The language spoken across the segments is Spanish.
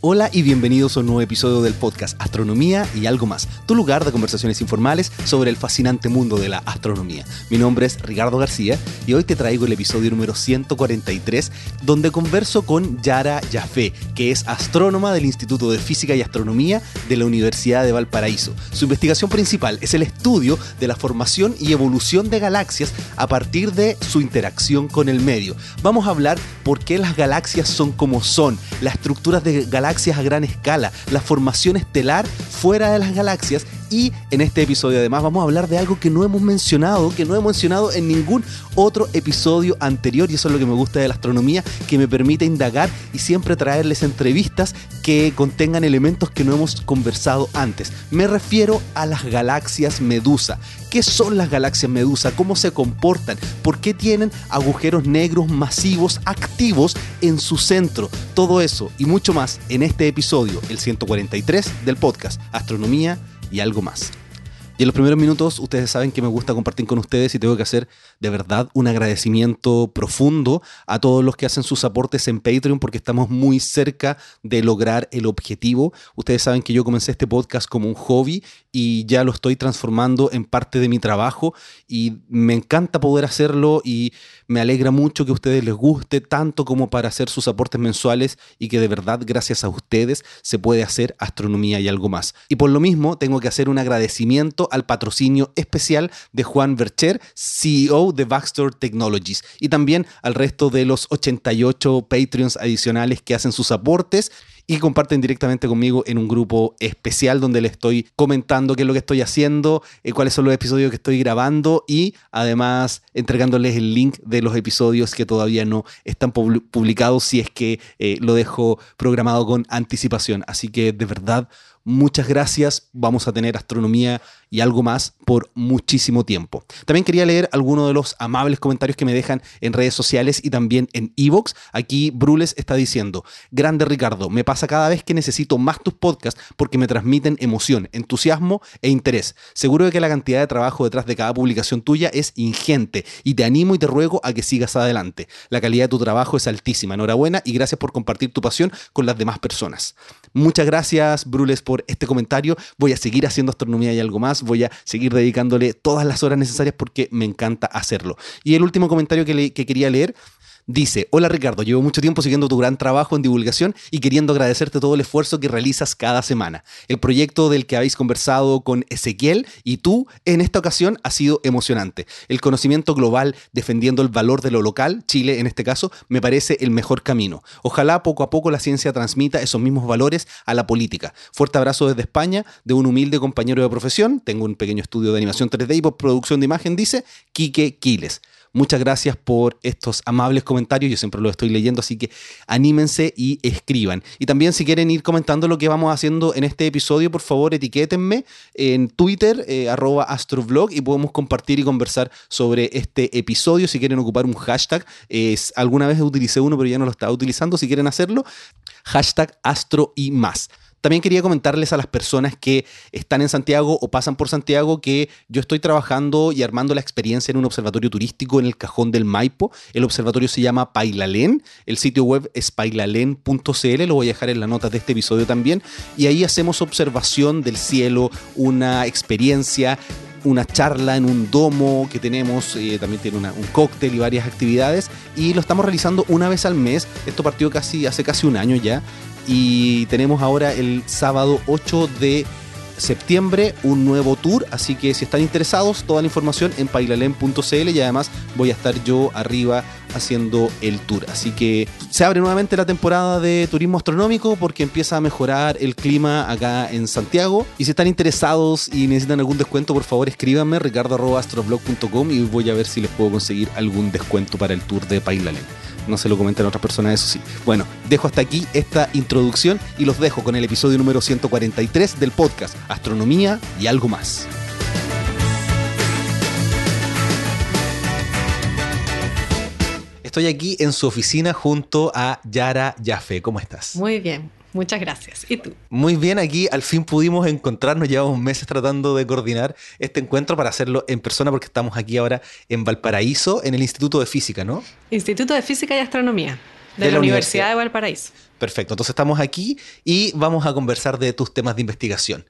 Hola y bienvenidos a un nuevo episodio del podcast Astronomía y algo más, tu lugar de conversaciones informales sobre el fascinante mundo de la astronomía. Mi nombre es Ricardo García y hoy te traigo el episodio número 143 donde converso con Yara Jafé, que es astrónoma del Instituto de Física y Astronomía de la Universidad de Valparaíso. Su investigación principal es el estudio de la formación y evolución de galaxias a partir de su interacción con el medio. Vamos a hablar por qué las galaxias son como son, las estructuras de galaxias galaxias a gran escala, la formación estelar fuera de las galaxias y en este episodio además vamos a hablar de algo que no hemos mencionado, que no hemos mencionado en ningún otro episodio anterior y eso es lo que me gusta de la astronomía, que me permite indagar y siempre traerles entrevistas que contengan elementos que no hemos conversado antes. Me refiero a las galaxias medusa. ¿Qué son las galaxias medusa? ¿Cómo se comportan? ¿Por qué tienen agujeros negros masivos activos en su centro? Todo eso y mucho más en este episodio, el 143 del podcast Astronomía y algo más. Y en los primeros minutos ustedes saben que me gusta compartir con ustedes y tengo que hacer de verdad un agradecimiento profundo a todos los que hacen sus aportes en Patreon porque estamos muy cerca de lograr el objetivo. Ustedes saben que yo comencé este podcast como un hobby y ya lo estoy transformando en parte de mi trabajo y me encanta poder hacerlo y me alegra mucho que a ustedes les guste tanto como para hacer sus aportes mensuales y que de verdad gracias a ustedes se puede hacer astronomía y algo más. Y por lo mismo tengo que hacer un agradecimiento al patrocinio especial de Juan Bercher, CEO de Baxter Technologies, y también al resto de los 88 Patreons adicionales que hacen sus aportes y comparten directamente conmigo en un grupo especial donde les estoy comentando qué es lo que estoy haciendo, eh, cuáles son los episodios que estoy grabando y además entregándoles el link de los episodios que todavía no están publicados si es que eh, lo dejo programado con anticipación. Así que de verdad Muchas gracias, vamos a tener astronomía y algo más por muchísimo tiempo. También quería leer algunos de los amables comentarios que me dejan en redes sociales y también en Evox. Aquí Brules está diciendo, grande Ricardo, me pasa cada vez que necesito más tus podcasts porque me transmiten emoción, entusiasmo e interés. Seguro de que la cantidad de trabajo detrás de cada publicación tuya es ingente y te animo y te ruego a que sigas adelante. La calidad de tu trabajo es altísima. Enhorabuena y gracias por compartir tu pasión con las demás personas. Muchas gracias, Brules, por este comentario. Voy a seguir haciendo astronomía y algo más. Voy a seguir dedicándole todas las horas necesarias porque me encanta hacerlo. Y el último comentario que, que quería leer Dice, hola Ricardo, llevo mucho tiempo siguiendo tu gran trabajo en divulgación y queriendo agradecerte todo el esfuerzo que realizas cada semana. El proyecto del que habéis conversado con Ezequiel y tú en esta ocasión ha sido emocionante. El conocimiento global defendiendo el valor de lo local, Chile en este caso, me parece el mejor camino. Ojalá poco a poco la ciencia transmita esos mismos valores a la política. Fuerte abrazo desde España de un humilde compañero de profesión, tengo un pequeño estudio de animación 3D y postproducción de imagen, dice Quique Quiles. Muchas gracias por estos amables comentarios, yo siempre los estoy leyendo, así que anímense y escriban. Y también si quieren ir comentando lo que vamos haciendo en este episodio, por favor etiquétenme en Twitter, eh, arroba astroblog, y podemos compartir y conversar sobre este episodio. Si quieren ocupar un hashtag, alguna vez utilicé uno, pero ya no lo estaba utilizando, si quieren hacerlo, hashtag astro y más. También quería comentarles a las personas que están en Santiago o pasan por Santiago que yo estoy trabajando y armando la experiencia en un observatorio turístico en el cajón del Maipo. El observatorio se llama Pailalén, el sitio web es pailalén.cl, lo voy a dejar en las notas de este episodio también. Y ahí hacemos observación del cielo, una experiencia una charla en un domo que tenemos, eh, también tiene un cóctel y varias actividades y lo estamos realizando una vez al mes. Esto partió casi hace casi un año ya y tenemos ahora el sábado 8 de septiembre un nuevo tour, así que si están interesados, toda la información en pailalen.cl y además voy a estar yo arriba haciendo el tour. Así que se abre nuevamente la temporada de turismo astronómico porque empieza a mejorar el clima acá en Santiago. Y si están interesados y necesitan algún descuento, por favor escríbanme ricardo.astroblog.com y voy a ver si les puedo conseguir algún descuento para el tour de Pailalen no se lo comenten a otras personas, eso sí. Bueno, dejo hasta aquí esta introducción y los dejo con el episodio número 143 del podcast Astronomía y algo más. Estoy aquí en su oficina junto a Yara Jaffe. ¿Cómo estás? Muy bien. Muchas gracias. ¿Y tú? Muy bien, aquí al fin pudimos encontrarnos, llevamos meses tratando de coordinar este encuentro para hacerlo en persona porque estamos aquí ahora en Valparaíso, en el Instituto de Física, ¿no? Instituto de Física y Astronomía. de, la, Universidad de Valparaíso. Perfecto, entonces estamos aquí y vamos a conversar de tus temas de investigación.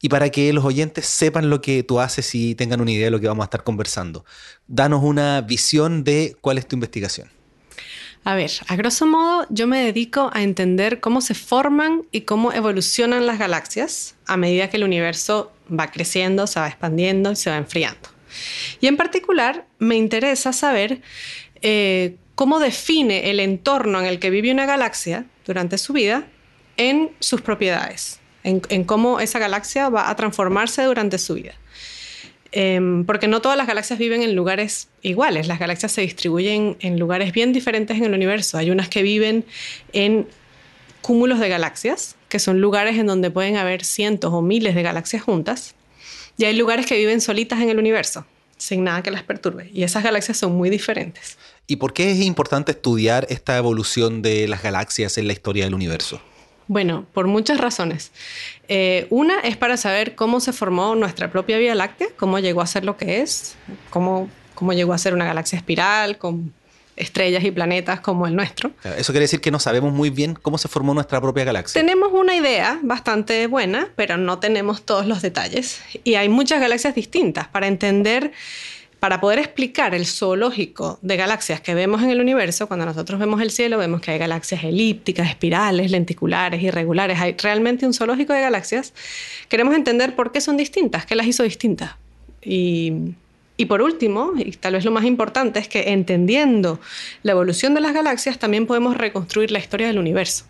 Y para que los oyentes sepan lo que tú haces y tengan una idea de lo que vamos a estar conversando, danos una visión de cuál es tu investigación. A ver, a grosso modo yo me dedico a entender cómo se forman y cómo evolucionan las galaxias a medida que el universo va creciendo, se va expandiendo y se va enfriando. Y en particular me interesa saber eh, cómo define el entorno en el que vive una galaxia durante su vida en sus propiedades, en, cómo esa galaxia va a transformarse durante su vida. Em, porque no todas las galaxias viven en lugares iguales, las galaxias se distribuyen en lugares bien diferentes en el universo. Hay unas que viven en cúmulos de galaxias, que son lugares en donde pueden haber cientos o miles de galaxias juntas, y hay lugares que viven solitas en el universo, sin nada que las perturbe, y esas galaxias son muy diferentes. ¿Y por qué es importante estudiar esta evolución de las galaxias en la historia del universo? Bueno, por muchas razones. Eh, una es para saber cómo se formó nuestra propia Vía Láctea, cómo llegó a ser lo que es, cómo, cómo llegó a ser una galaxia espiral con estrellas y planetas como el nuestro. Eso quiere decir que no sabemos muy bien cómo se formó nuestra propia galaxia. Tenemos una idea bastante buena, pero no tenemos todos los detalles. Y hay muchas galaxias distintas. Para entender para poder explicar el zoológico de galaxias que vemos en el universo, cuando nosotros vemos el cielo, vemos que hay galaxias elípticas, espirales, lenticulares, irregulares. Hay realmente un zoológico de galaxias. Queremos entender por qué son distintas, qué las hizo distintas. Y, por último, y tal vez lo más importante, es que entendiendo la evolución de las galaxias, también podemos reconstruir la historia del universo.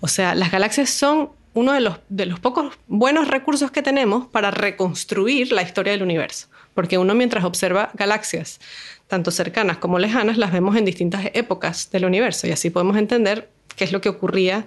O sea, las galaxias son uno de los, de los pocos buenos recursos que tenemos para reconstruir la historia del universo porque uno mientras observa galaxias, tanto cercanas como lejanas, las vemos en distintas épocas del universo y así podemos entender qué es lo que ocurría.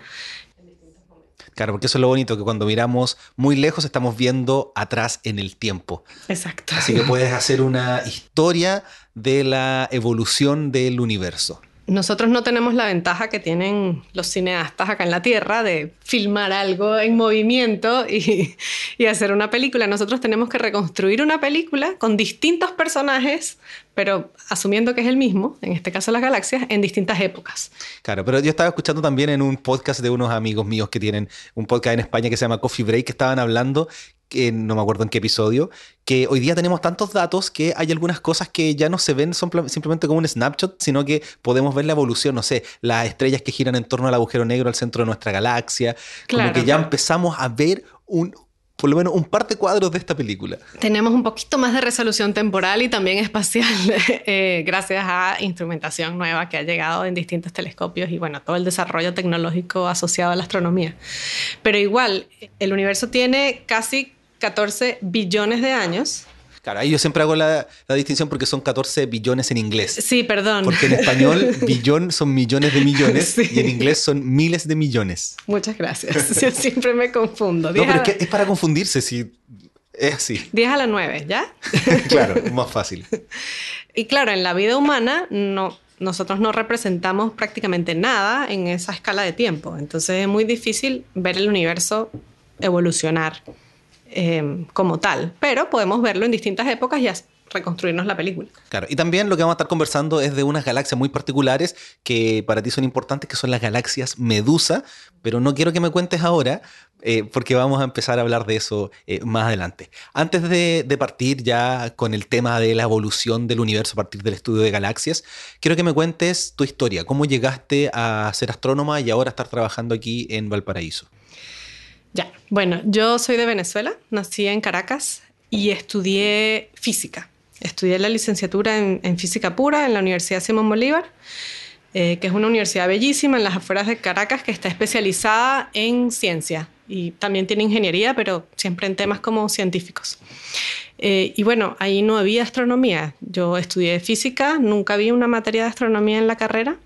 Claro, porque eso es lo bonito, que cuando miramos muy lejos estamos viendo atrás en el tiempo. Exacto. Así que puedes hacer una historia de la evolución del universo. Nosotros no tenemos la ventaja que tienen los cineastas acá en la Tierra de filmar algo en movimiento y, hacer una película. Nosotros tenemos que reconstruir una película con distintos personajes, pero asumiendo que es el mismo, en este caso las galaxias, en distintas épocas. Claro, pero yo estaba escuchando también en un podcast de unos amigos míos que tienen un podcast en España que se llama Coffee Break, que estaban hablando no me acuerdo en qué episodio, que hoy día tenemos tantos datos que hay algunas cosas que ya no se ven simplemente como un snapshot, sino que podemos ver la evolución, no sé, las estrellas que giran en torno al agujero negro al centro de nuestra galaxia, como que ya empezamos a ver un, por lo menos un par de cuadros de esta película. Tenemos un poquito más de resolución temporal y también espacial, eh, gracias a instrumentación nueva que ha llegado en distintos telescopios y bueno, todo el desarrollo tecnológico asociado a la astronomía. Pero igual, el universo tiene casi 14 billones de años. Claro, ahí yo siempre hago la, distinción porque son 14 billones en inglés. Sí, perdón. Porque en español billón son millones de millones y en inglés son miles de millones. Muchas gracias. Yo siempre me confundo. No, pero es, es para confundirse, si es así. 10 a la 9, ¿ya? claro, más fácil. Y claro, en la vida humana no, nosotros no representamos prácticamente nada en esa escala de tiempo. Entonces es muy difícil ver el universo evolucionar. Em, como tal, pero podemos verlo en distintas épocas y reconstruirnos la película. Claro, y también lo que vamos a estar conversando es de unas galaxias muy particulares que para ti son importantes, que son las galaxias Medusa, pero no quiero que me cuentes ahora, eh, porque vamos a empezar a hablar de eso eh, más adelante. Antes de, de, partir ya con el tema de la evolución del universo a partir del estudio de galaxias, quiero que me cuentes tu historia, cómo llegaste a ser astrónoma y ahora estar trabajando aquí en Valparaíso. Ya, bueno, yo soy de Venezuela, nací en Caracas y estudié física. Estudié la licenciatura en, física pura en la Universidad Simón Bolívar, eh, que es una universidad bellísima en las afueras de Caracas que está especializada en ciencia y también tiene ingeniería, pero siempre en temas como científicos. Eh, y bueno, ahí no había astronomía. Yo estudié física, nunca vi una materia de astronomía en la carrera,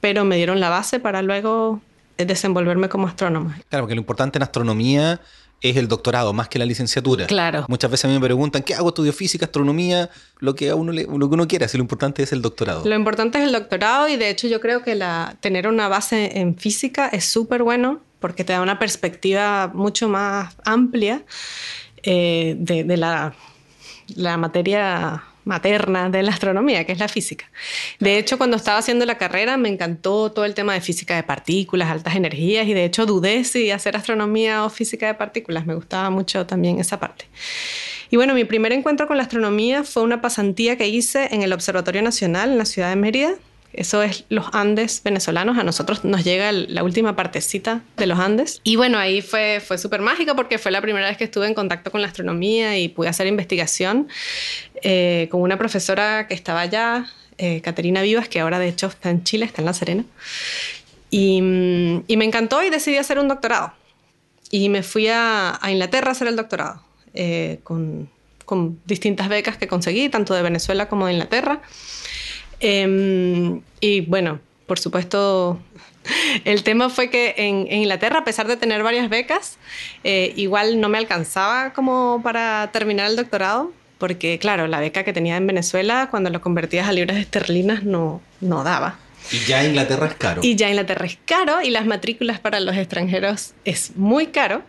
pero me dieron la base para luego desenvolverme como astrónoma. Claro, porque lo importante en astronomía es el doctorado más que la licenciatura. Claro. Muchas veces a mí me preguntan, ¿qué hago? Estudio física, astronomía, lo que, a uno, lo que uno quiera, si lo importante es el doctorado. Lo importante es el doctorado y de hecho yo creo que la, tener una base en física es súper bueno porque te da una perspectiva mucho más amplia eh, de, la, la materia materna de la astronomía, que es la física. De hecho, cuando estaba haciendo la carrera me encantó todo el tema de física de partículas, altas energías, y de hecho dudé si hacer astronomía o física de partículas. Me gustaba mucho también esa parte. Y bueno, mi primer encuentro con la astronomía fue una pasantía que hice en el Observatorio Nacional en la ciudad de Mérida, eso es los Andes venezolanos. A nosotros nos llega la última partecita de los Andes. Y bueno, ahí fue, fue súper mágico porque fue la primera vez que estuve en contacto con la astronomía y pude hacer investigación eh, con una profesora que estaba allá, eh, Caterina Vivas, que ahora de hecho está en Chile, está en La Serena. Y, me encantó y decidí hacer un doctorado. Y me fui a, Inglaterra a hacer el doctorado eh, con, con distintas becas que conseguí, tanto de Venezuela como de Inglaterra. Em, y bueno, por supuesto, el tema fue que en, Inglaterra, a pesar de tener varias becas, eh, igual no me alcanzaba como para terminar el doctorado, porque claro, la beca que tenía en Venezuela, cuando lo convertías a libras esterlinas, no, no daba. Y ya Inglaterra es caro. Y ya Inglaterra es caro y las matrículas para los extranjeros es muy caro.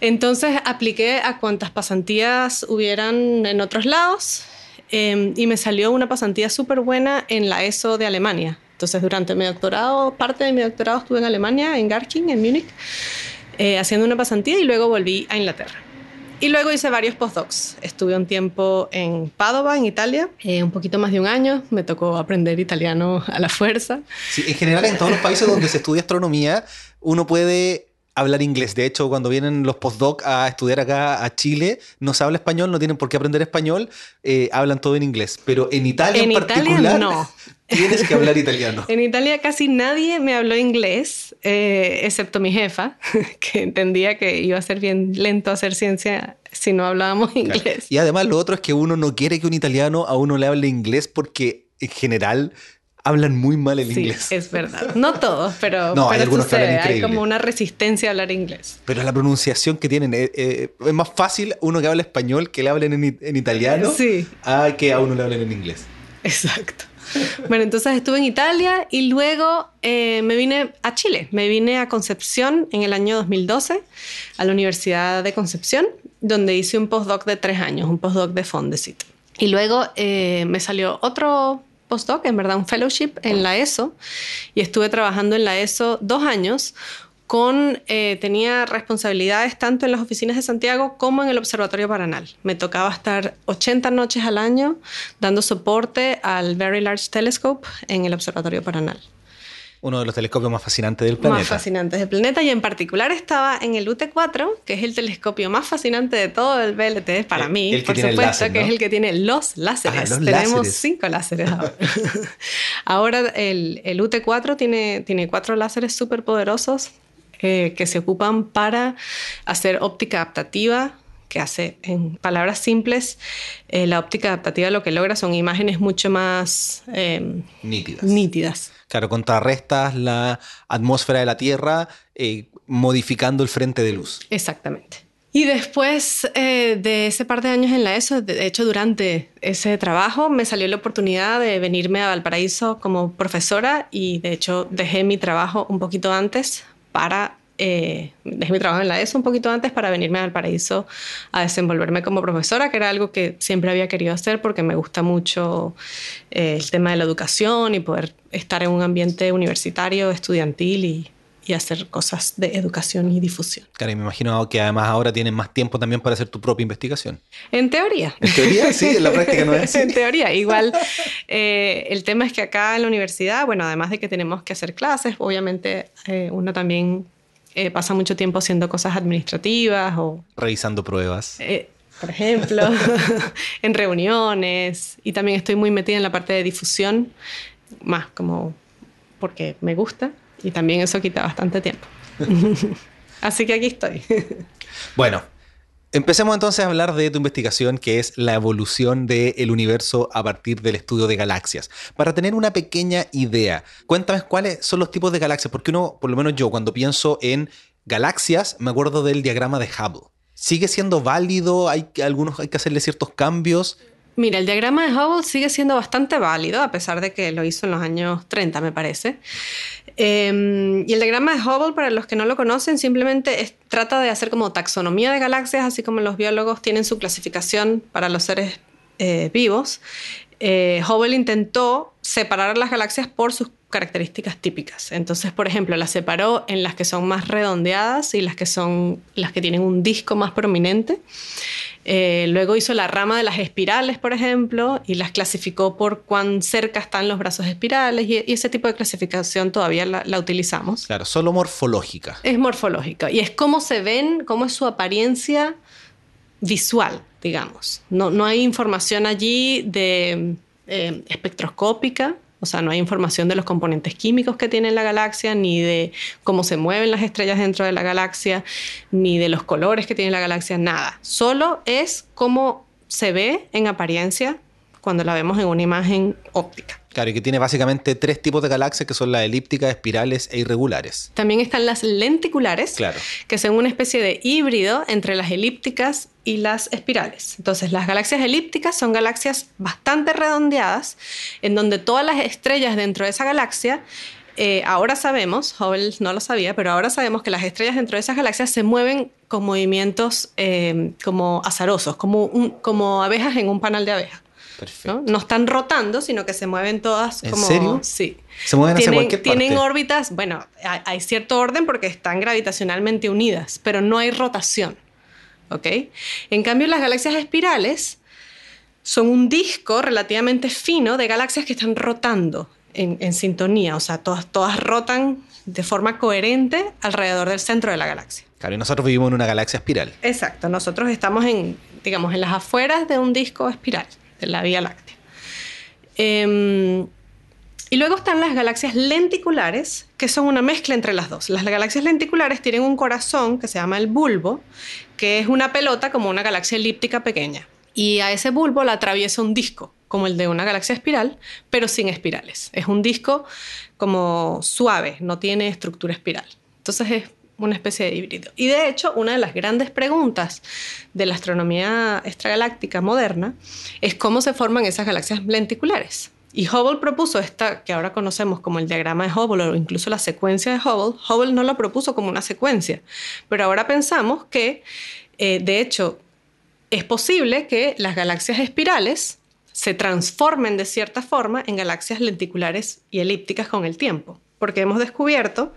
Entonces apliqué a cuantas pasantías hubieran en otros lados Em, y me salió una pasantía súper buena en la ESO de Alemania. Entonces, durante mi doctorado, parte de mi doctorado estuve en Alemania, en Garching, en Múnich, eh, haciendo una pasantía y luego volví a Inglaterra. Y luego hice varios postdocs. Estuve un tiempo en Padova, en Italia, eh, un poquito más de un año. Me tocó aprender italiano a la fuerza. Sí, en general, en todos los países donde se estudia astronomía, uno puede hablar inglés. De hecho, cuando vienen los postdoc a estudiar acá a Chile, no se habla español, no tienen por qué aprender español, eh, hablan todo en inglés. Pero en Italia en, particular, no. tienes que hablar italiano. en Italia casi nadie me habló inglés, eh, excepto mi jefa, que entendía que iba a ser bien lento hacer ciencia si no hablábamos inglés. Y además lo otro es que uno no quiere que un italiano a uno le hable inglés porque en general hablan muy mal el sí, inglés. Es verdad. No todos, pero, no, hay, algunos que hablan hay como una resistencia a hablar inglés. Pero la pronunciación que tienen eh, eh, es más fácil uno que habla español que le hablen en, italiano a que a uno le hablen en inglés. Exacto. Bueno, entonces estuve en Italia y luego eh, me vine a Chile. Me vine a Concepción en el año 2012, a la Universidad de Concepción, donde hice un postdoc de tres años, un postdoc de Fondesit. Y luego me salió otro postdoc, en verdad un fellowship en la ESO, y estuve trabajando en la ESO dos años. Con, eh, tenía responsabilidades tanto en las oficinas de Santiago como en el Observatorio Paranal. Me tocaba estar 80 noches al año dando soporte al Very Large Telescope en el Observatorio Paranal uno de los telescopios más fascinantes del planeta. Más fascinantes del planeta y en particular estaba en el UT4, que es el telescopio más fascinante de todo el VLT para mí, por supuesto, que es el que tiene los láseres. Tenemos cinco láseres ahora. ahora el, el, UT4 tiene, tiene cuatro láseres súper poderosos eh, que se ocupan para hacer óptica adaptativa que hace, en palabras simples, eh, la óptica adaptativa lo que logra son imágenes mucho más em, nítidas. nítidas. Claro, contrarrestas la atmósfera de la Tierra eh, modificando el frente de luz. Exactamente. Y después eh, de ese par de años en la ESO, de hecho durante ese trabajo me salió la oportunidad de venirme a Valparaíso como profesora y de hecho dejé mi trabajo un poquito antes para eh, dejé mi trabajo en la ESO un poquito antes para venirme al paraíso a desenvolverme como profesora, que era algo que siempre había querido hacer porque me gusta mucho eh, el tema de la educación y poder estar en un ambiente universitario, estudiantil y, y hacer cosas de educación y difusión. Claro, y me imagino que además ahora tienes más tiempo también para hacer tu propia investigación. En teoría. En teoría, sí, en la práctica no es así. en teoría, igual eh, el tema es que acá en la universidad, bueno, además de que tenemos que hacer clases, obviamente uno también eh, pasa mucho tiempo haciendo cosas administrativas o... Revisando pruebas. Eh, por ejemplo, en reuniones. Y también estoy muy metida en la parte de difusión, más como porque me gusta. Y también eso quita bastante tiempo. Así que aquí estoy. bueno, Empecemos entonces a hablar de tu investigación, que es la evolución del universo a partir del estudio de galaxias. Para tener una pequeña idea, cuéntame cuáles son los tipos de galaxias, porque uno, por lo menos yo, cuando pienso en galaxias, me acuerdo del diagrama de Hubble. ¿Sigue siendo válido? ¿Hay, algunos, hay que hacerle ciertos cambios? Mira, el diagrama de Hubble sigue siendo bastante válido, a pesar de que lo hizo en los años 30, me parece. Em, y el diagrama de Hubble, para los que no lo conocen, simplemente trata de hacer como taxonomía de galaxias, así como los biólogos tienen su clasificación para los seres eh, vivos, eh, Hubble intentó separar las galaxias por sus características típicas. Entonces, por ejemplo, las separó en las que son más redondeadas y las que son las que tienen un disco más prominente. Eh, luego hizo la rama de las espirales, por ejemplo, y las clasificó por cuán cerca están los brazos espirales, y, ese tipo de clasificación todavía la, la, utilizamos. Claro, solo morfológica. Es morfológica, y es cómo se ven, cómo es su apariencia visual, digamos. No, no hay información allí de eh, espectroscópica, o sea, no hay información de los componentes químicos que tiene la galaxia, ni de cómo se mueven las estrellas dentro de la galaxia, ni de los colores que tiene la galaxia, nada. Solo es cómo se ve en apariencia cuando la vemos en una imagen óptica. Claro, y que tiene básicamente tres tipos de galaxias que son las elípticas, espirales e irregulares. También están las lenticulares, claro. que son una especie de híbrido entre las elípticas y las espirales. Entonces, las galaxias elípticas son galaxias bastante redondeadas, en donde todas las estrellas dentro de esa galaxia eh, ahora sabemos, Hubble no lo sabía, pero ahora sabemos que las estrellas dentro de esas galaxias se mueven con movimientos eh, como azarosos, como, como abejas en un panal de abejas. ¿No? están rotando, sino que se mueven todas como... ¿En serio? Sí. Se mueven tienen, hacia cualquier Tienen órbitas, bueno, hay, cierto orden porque están gravitacionalmente unidas, pero no hay rotación, ¿ok? En cambio, las galaxias espirales son un disco relativamente fino de galaxias que están rotando en, sintonía, o sea, todas, todas rotan de forma coherente alrededor del centro de la galaxia. Claro, y nosotros vivimos en una galaxia espiral. Exacto, nosotros estamos en, digamos, en las afueras de un disco espiral la Vía Láctea. Em, y luego están las galaxias lenticulares, que son una mezcla entre las dos. Las galaxias lenticulares tienen un corazón que se llama el bulbo, que es una pelota como una galaxia elíptica pequeña. Y a ese bulbo la atraviesa un disco, como el de una galaxia espiral, pero sin espirales. Es un disco como suave, no tiene estructura espiral. Entonces es una especie de híbrido. Y de hecho, una de las grandes preguntas de la astronomía extragaláctica moderna es cómo se forman esas galaxias lenticulares. Y Hubble propuso esta, que ahora conocemos como el diagrama de Hubble o incluso la secuencia de Hubble. Hubble no lo propuso como una secuencia, pero ahora pensamos que, eh, de hecho, es posible que las galaxias espirales se transformen de cierta forma en galaxias lenticulares y elípticas con el tiempo porque hemos descubierto,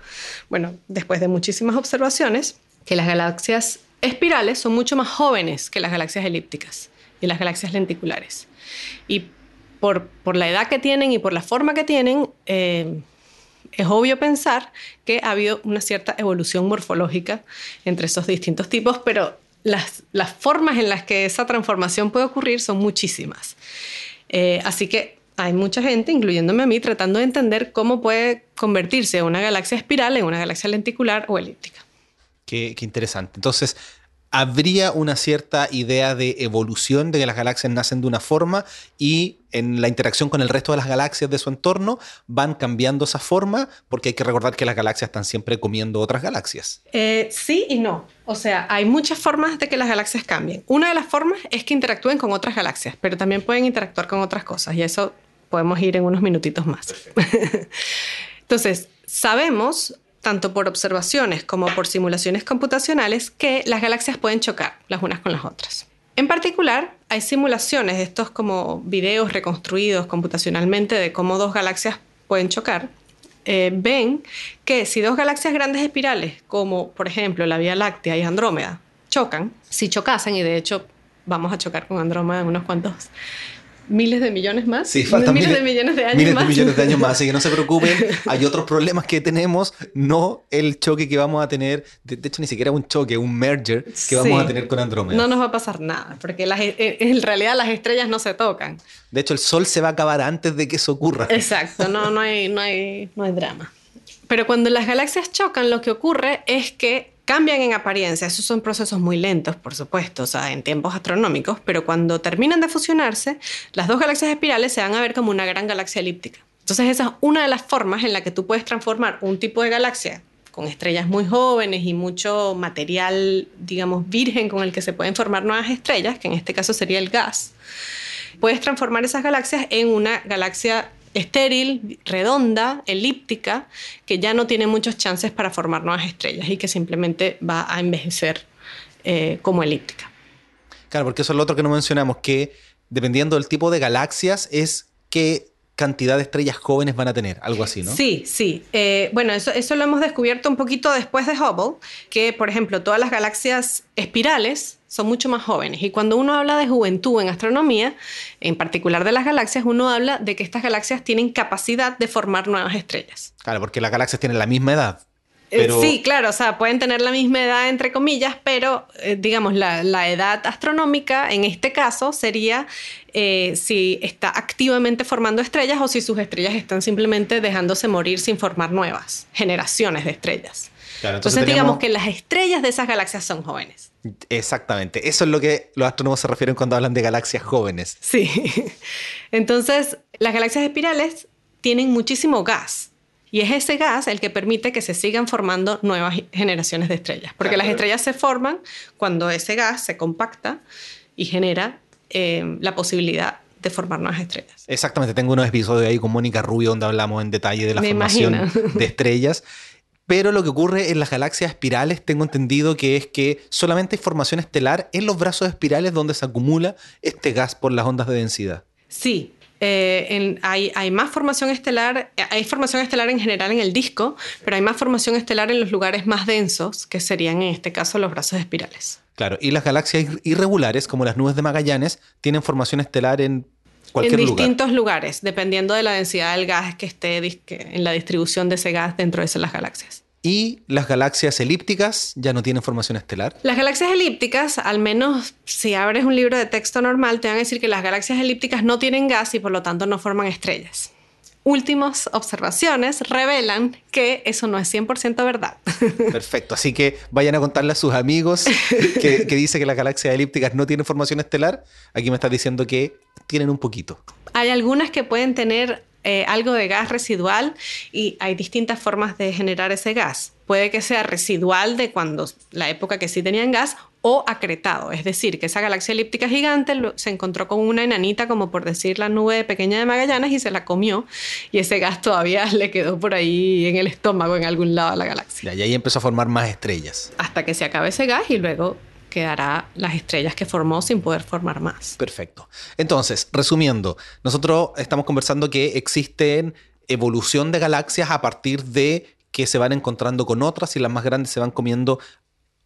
bueno, después de muchísimas observaciones, que las galaxias espirales son mucho más jóvenes que las galaxias elípticas y las galaxias lenticulares. Y por, la edad que tienen y por la forma que tienen, eh, es obvio pensar que ha habido una cierta evolución morfológica entre esos distintos tipos, pero las, formas en las que esa transformación puede ocurrir son muchísimas. Eh, así que hay mucha gente, incluyéndome a mí, tratando de entender cómo puede convertirse una galaxia espiral en una galaxia lenticular o elíptica. Qué, interesante. Entonces, habría una cierta idea de evolución de que las galaxias nacen de una forma y en la interacción con el resto de las galaxias de su entorno van cambiando esa forma porque hay que recordar que las galaxias están siempre comiendo otras galaxias. Eh, sí y no. O sea, hay muchas formas de que las galaxias cambien. Una de las formas es que interactúen con otras galaxias, pero también pueden interactuar con otras cosas y eso podemos ir en unos minutitos más. Entonces, sabemos, tanto por observaciones como por simulaciones computacionales, que las galaxias pueden chocar las unas con las otras. En particular, hay simulaciones, estos como videos reconstruidos computacionalmente de cómo dos galaxias pueden chocar. Eh, ven que si dos galaxias grandes espirales, como por ejemplo la Vía Láctea y Andrómeda, chocan, si chocasen, y de hecho vamos a chocar con Andrómeda en unos cuantos miles de millones más. Sí, faltan miles, de millones de años miles más. de millones de años más. Así que no se preocupen, hay otros problemas que tenemos, no el choque que vamos a tener. De, hecho, ni siquiera un choque, un merger que vamos a tener con Andrómeda. No nos va a pasar nada, porque las, e, e, en realidad las estrellas no se tocan. De hecho, el Sol se va a acabar antes de que eso ocurra. Exacto, no, no, hay, no, hay, no hay drama. Pero cuando las galaxias chocan, lo que ocurre es que cambian en apariencia. Esos son procesos muy lentos, por supuesto, o sea, en tiempos astronómicos, pero cuando terminan de fusionarse, las dos galaxias espirales se van a ver como una gran galaxia elíptica. Entonces, esa es una de las formas en la que tú puedes transformar un tipo de galaxia con estrellas muy jóvenes y mucho material, digamos, virgen con el que se pueden formar nuevas estrellas, que en este caso sería el gas. Puedes transformar esas galaxias en una galaxia estéril, redonda, elíptica, que ya no tiene muchos chances para formar nuevas estrellas y que simplemente va a envejecer eh, como elíptica. Claro, porque eso es lo otro que no mencionamos, que dependiendo del tipo de galaxias, es qué cantidad de estrellas jóvenes van a tener, algo así, ¿no? Sí, sí. Eh, bueno, eso, eso lo hemos descubierto un poquito después de Hubble, que por ejemplo todas las galaxias espirales son mucho más jóvenes. Y cuando uno habla de juventud en astronomía, en particular de las galaxias, uno habla de que estas galaxias tienen capacidad de formar nuevas estrellas. Claro, porque las galaxias tienen la misma edad. Eh, sí, claro, o sea, pueden tener la misma edad entre comillas, pero eh, digamos, la, la, edad astronómica en este caso sería eh, si está activamente formando estrellas o si sus estrellas están simplemente dejándose morir sin formar nuevas generaciones de estrellas. Claro, entonces, digamos que las estrellas de esas galaxias son jóvenes. Exactamente, eso es lo que los astrónomos se refieren cuando hablan de galaxias jóvenes. Sí, entonces las galaxias espirales tienen muchísimo gas y es ese gas el que permite que se sigan formando nuevas generaciones de estrellas. Porque las estrellas se forman cuando ese gas se compacta y genera eh, la posibilidad de formar nuevas estrellas. Exactamente, tengo unos episodios ahí con Mónica Rubio donde hablamos en detalle de la formación de estrellas. Pero lo que ocurre en las galaxias espirales, tengo entendido que es que solamente hay formación estelar en los brazos espirales donde se acumula este gas por las ondas de densidad. Sí, eh, hay, hay, más formación estelar, hay formación estelar en general en el disco, pero hay más formación estelar en los lugares más densos, que serían en este caso los brazos espirales. Claro, y las galaxias irregulares, como las nubes de Magallanes, tienen formación estelar en. En distintos lugares, dependiendo de la densidad del gas que esté en la distribución de ese gas dentro de las galaxias. Y las galaxias elípticas ya no tienen formación estelar. Las galaxias elípticas, al menos si abres un libro de texto normal, te van a decir que las galaxias elípticas no tienen gas y por lo tanto no forman estrellas. Últimas observaciones revelan que eso no es 100% verdad. Perfecto, así que vayan a contarle a sus amigos que, que dice que las galaxias elípticas no tienen formación estelar. Aquí me estás diciendo que tienen un poquito. Hay algunas que pueden tener eh, algo de gas residual y hay distintas formas de generar ese gas. Puede que sea residual de cuando la época que sí tenían gas o acretado, es decir, que esa galaxia elíptica gigante se encontró con una enanita, como por decir la nube pequeña de Magallanes, y se la comió, y ese gas todavía le quedó por ahí en el estómago, en algún lado de la galaxia. Y ahí empezó a formar más estrellas. Hasta que se acabe ese gas y luego quedará las estrellas que formó sin poder formar más. Perfecto. Entonces, resumiendo, nosotros estamos conversando que existen evolución de galaxias a partir de que se van encontrando con otras y las más grandes se van comiendo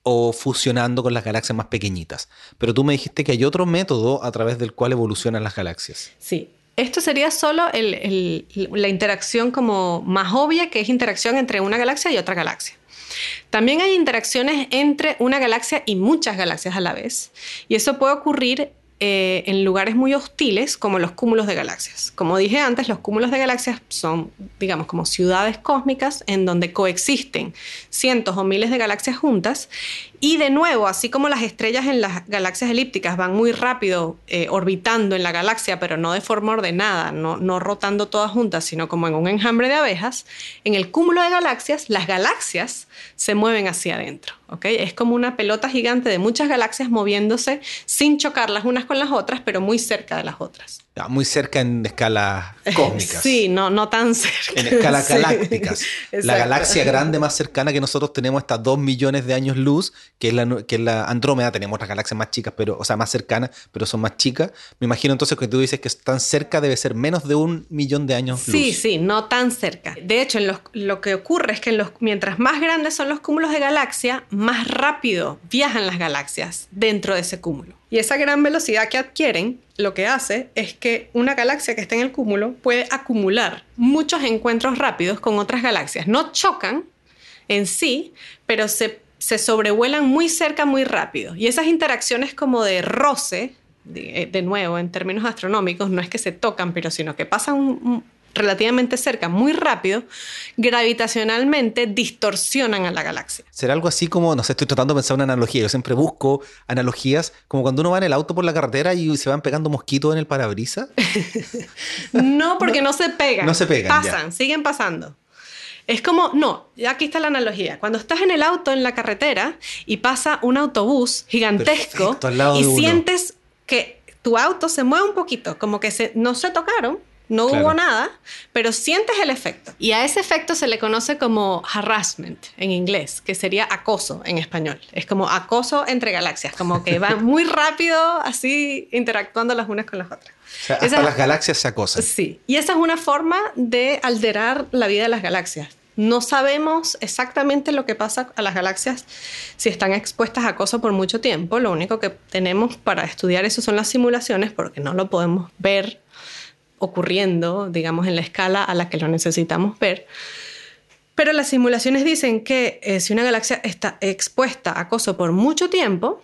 o fusionando con las galaxias más pequeñitas. Pero tú me dijiste que hay otro método a través del cual evolucionan las galaxias. Sí. Esto sería solo la interacción como más obvia, que es interacción entre una galaxia y otra galaxia. También hay interacciones entre una galaxia y muchas galaxias a la vez. Y eso puede ocurrir eh, en lugares muy hostiles como los cúmulos de galaxias. Como dije antes, los cúmulos de galaxias son, digamos, como ciudades cósmicas en donde coexisten cientos o miles de galaxias juntas y de nuevo, así como las estrellas en las galaxias elípticas van muy rápido eh, orbitando en la galaxia, pero no de forma ordenada, no, rotando todas juntas, sino como en un enjambre de abejas, en el cúmulo de galaxias, las galaxias se mueven hacia adentro. ¿okay? Es como una pelota gigante de muchas galaxias moviéndose sin chocar las unas con las otras, pero muy cerca de las otras. Muy cerca en escala cósmicas. Sí, no, no tan cerca. En escala galácticas. la galaxia grande más cercana que nosotros tenemos está dos millones de años luz, que es, la, que es la Andrómeda. Tenemos las galaxias más chicas, pero, o sea, más cercanas, pero son más chicas. Me imagino entonces que tú dices que tan cerca debe ser menos de un millón de años luz. Sí, sí, no tan cerca. De hecho, en los, lo que ocurre es que los, mientras más grandes son los cúmulos de galaxia, más rápido viajan las galaxias dentro de ese cúmulo. Y esa gran velocidad que adquieren lo que hace es que una galaxia que está en el cúmulo puede acumular muchos encuentros rápidos con otras galaxias. No chocan en sí, pero se, sobrevuelan muy cerca muy rápido. Y esas interacciones como de roce, de, de, nuevo, en términos astronómicos, no es que se tocan, pero sino que pasan un, relativamente cerca, muy rápido, gravitacionalmente distorsionan a la galaxia. Será algo así como, no sé, estoy tratando de pensar una analogía. Yo siempre busco analogías como cuando uno va en el auto por la carretera y se van pegando mosquitos en el parabrisas. no, porque no, se pegan. No se pegan. Pasan, siguen pasando. Es como, no, aquí está la analogía. Cuando estás en el auto, en la carretera, y pasa un autobús gigantesco y sientes que tu auto se mueve un poquito, como que se, no se tocaron, no Claro. hubo nada, pero sientes el efecto. Y a ese efecto se le conoce como harassment en inglés, que sería acoso en español. Es como acoso entre galaxias, como que van muy rápido así interactuando las unas con las otras. O sea, hasta Esa- las galaxias se acosan. Sí, y esa es una forma de alterar la vida de las galaxias. No sabemos exactamente lo que pasa a las galaxias si están expuestas a acoso por mucho tiempo. Lo único que tenemos para estudiar eso son las simulaciones porque no lo podemos ver ocurriendo, digamos, en la escala a la que lo necesitamos ver. Pero las simulaciones dicen que eh, si una galaxia está expuesta a acoso por mucho tiempo,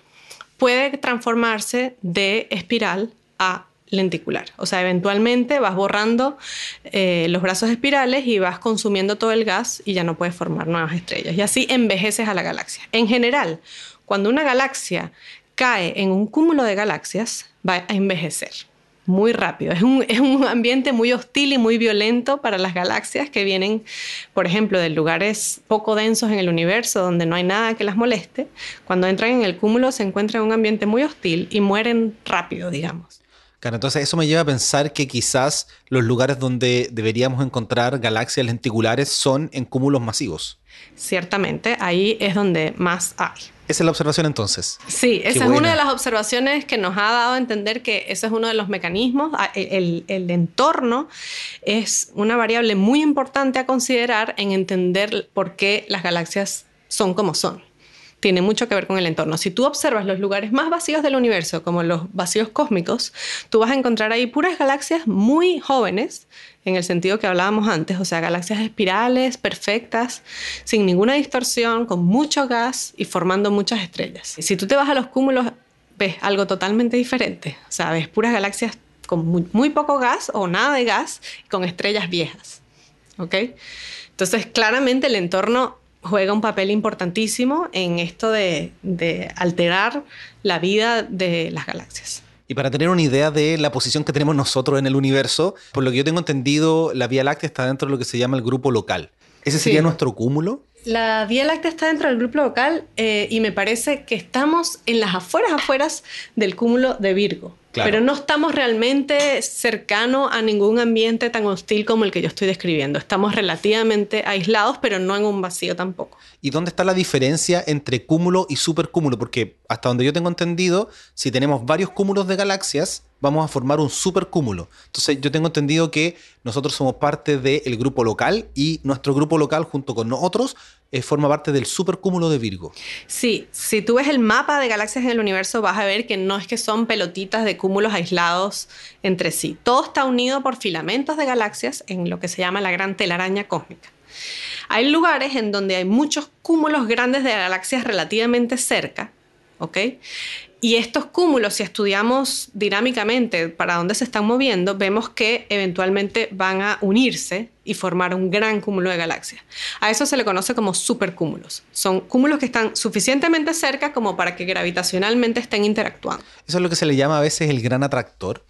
puede transformarse de espiral a lenticular. O sea, eventualmente vas borrando eh, los brazos espirales y vas consumiendo todo el gas y ya no puedes formar nuevas estrellas. Y así envejeces a la galaxia. En general, cuando una galaxia cae en un cúmulo de galaxias, va a envejecer muy rápido. Es un, es un ambiente muy hostil y muy violento para las galaxias que vienen, por ejemplo, de lugares poco densos en el universo, donde no hay nada que las moleste. Cuando entran en el cúmulo se encuentran en un ambiente muy hostil y mueren rápido, digamos. Claro, entonces eso me lleva a pensar que quizás los lugares donde deberíamos encontrar galaxias lenticulares son en cúmulos masivos. Ciertamente, ahí es donde más hay. Esa es la observación entonces. Sí, esa es buena. una de las observaciones que nos ha dado a entender que ese es uno de los mecanismos. Ah, El, el entorno es una variable muy importante a considerar en entender por qué las galaxias son como son. Tiene mucho que ver con el entorno. Si tú observas los lugares más vacíos del universo, como los vacíos cósmicos, tú vas a encontrar ahí puras galaxias muy jóvenes, en el sentido que hablábamos antes, o sea, galaxias espirales, perfectas, sin ninguna distorsión, con mucho gas y formando muchas estrellas. Si tú te vas a los cúmulos, ves algo totalmente diferente. O sea, ves puras galaxias con muy, muy poco gas o nada de gas, con estrellas viejas. ¿Ok? Entonces, claramente el entorno juega un papel importantísimo en esto de, de alterar la vida de las galaxias. Y para tener una idea de la posición que tenemos nosotros en el universo, por lo que yo tengo entendido, la Vía Láctea está dentro de lo que se llama el grupo local. ¿Ese sería Sí. nuestro cúmulo? La Vía Láctea está dentro del grupo local eh, y me parece que estamos en las afueras afueras del cúmulo de Virgo. Claro. Pero no estamos realmente cercano a ningún ambiente tan hostil como el que yo estoy describiendo. Estamos relativamente aislados, pero no en un vacío tampoco. ¿Y dónde está la diferencia entre cúmulo y supercúmulo? Porque hasta donde yo tengo entendido, si tenemos varios cúmulos de galaxias, vamos a formar un supercúmulo. Entonces yo tengo entendido que nosotros somos parte del grupo local y nuestro grupo local junto con otros eh, forma parte del supercúmulo de Virgo. Sí, si tú ves el mapa de galaxias en el universo, vas a ver que no es que son pelotitas de cúmulos aislados entre sí. Todo está unido por filamentos de galaxias en lo que se llama la gran telaraña cósmica. Hay lugares en donde hay muchos cúmulos grandes de galaxias relativamente cerca, ¿ok? Y estos cúmulos, si estudiamos dinámicamente para dónde se están moviendo, vemos que eventualmente van a unirse y formar un gran cúmulo de galaxias. A eso se le conoce como supercúmulos. Son cúmulos que están suficientemente cerca como para que gravitacionalmente estén interactuando. Eso es lo que se le llama a veces el gran atractor.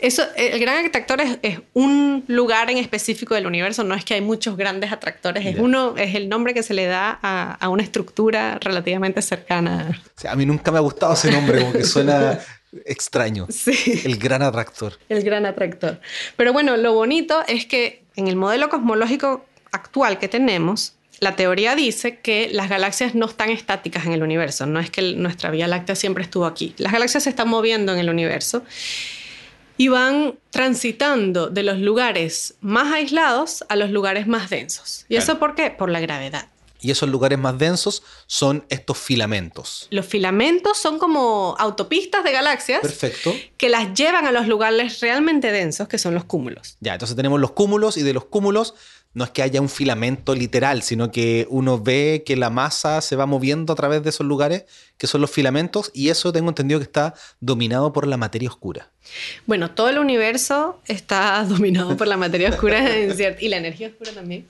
Eso, el gran atractor es, es un lugar en específico del universo, no es que hay muchos grandes atractores, es uno, es el nombre que se le da a, a una estructura relativamente cercana. O sea, a mí nunca me ha gustado ese nombre, como que suena extraño. Sí. El gran atractor. El gran atractor. Pero bueno, lo bonito es que en el modelo cosmológico actual que tenemos, la teoría dice que las galaxias no están estáticas en el universo. No es que nuestra Vía Láctea siempre estuvo aquí. Las galaxias se están moviendo en el universo y van transitando de los lugares más aislados a los lugares más densos. ¿Y eso por qué? Por la gravedad. Y esos lugares más densos son estos filamentos. Los filamentos son como autopistas de galaxias Perfecto. que las llevan a los lugares realmente densos, que son los cúmulos. Ya, entonces tenemos los cúmulos y de los cúmulos no es que haya un filamento literal, sino que uno ve que la masa se va moviendo a través de esos lugares, que son los filamentos, y eso tengo entendido que está dominado por la materia oscura. Bueno, todo el universo está dominado por la materia oscura y la energía oscura también.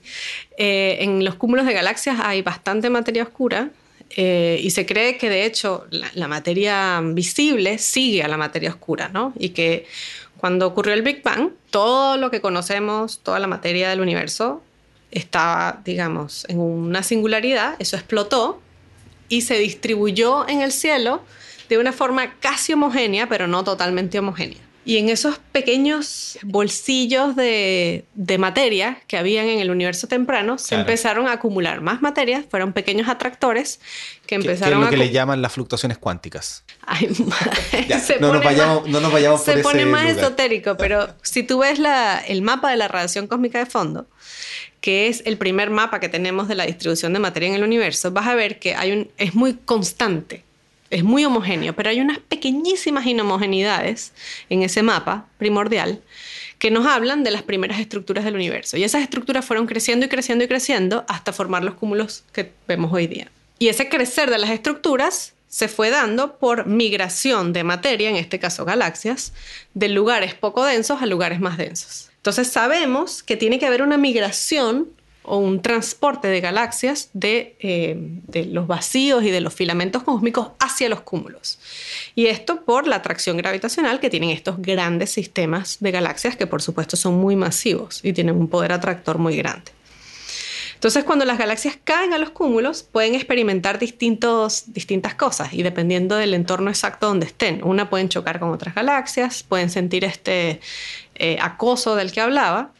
Eh, en los cúmulos de galaxias hay bastante materia oscura eh, y se cree que de hecho la, la materia visible sigue a la materia oscura, ¿no? Y que cuando ocurrió el Big Bang, todo lo que conocemos, toda la materia del universo estaba, digamos, en una singularidad, eso explotó y se distribuyó en el cielo de una forma casi homogénea, pero no totalmente homogénea. Y en esos pequeños bolsillos de, materia que habían en el universo temprano, se empezaron a acumular más materia, fueron pequeños atractores que empezaron ¿Qué, es lo que le llaman las fluctuaciones cuánticas? no, nos vayamos, no, nos vayamos, Se pone más esotérico, pero si tú ves la, el mapa de la radiación cósmica de fondo, que es el primer mapa que tenemos de la distribución de materia en el universo, vas a ver que hay un, es muy constante es muy homogéneo, pero hay unas pequeñísimas inhomogeneidades en ese mapa primordial que nos hablan de las primeras estructuras del universo. Y esas estructuras fueron creciendo y creciendo y creciendo hasta formar los cúmulos que vemos hoy día. Y ese crecer de las estructuras se fue dando por migración de materia, en este caso galaxias, de lugares poco densos a lugares más densos. Entonces sabemos que tiene que haber una migración o un transporte de galaxias eh, de, los vacíos y de los filamentos cósmicos hacia los cúmulos. Y esto por la atracción gravitacional que tienen estos grandes sistemas de galaxias que por supuesto son muy masivos y tienen un poder atractor muy grande. Entonces, cuando las galaxias caen a los cúmulos, pueden experimentar distintos, distintas cosas y dependiendo del entorno exacto donde estén. Una pueden chocar con otras galaxias, pueden sentir este eh, acoso del que hablaba,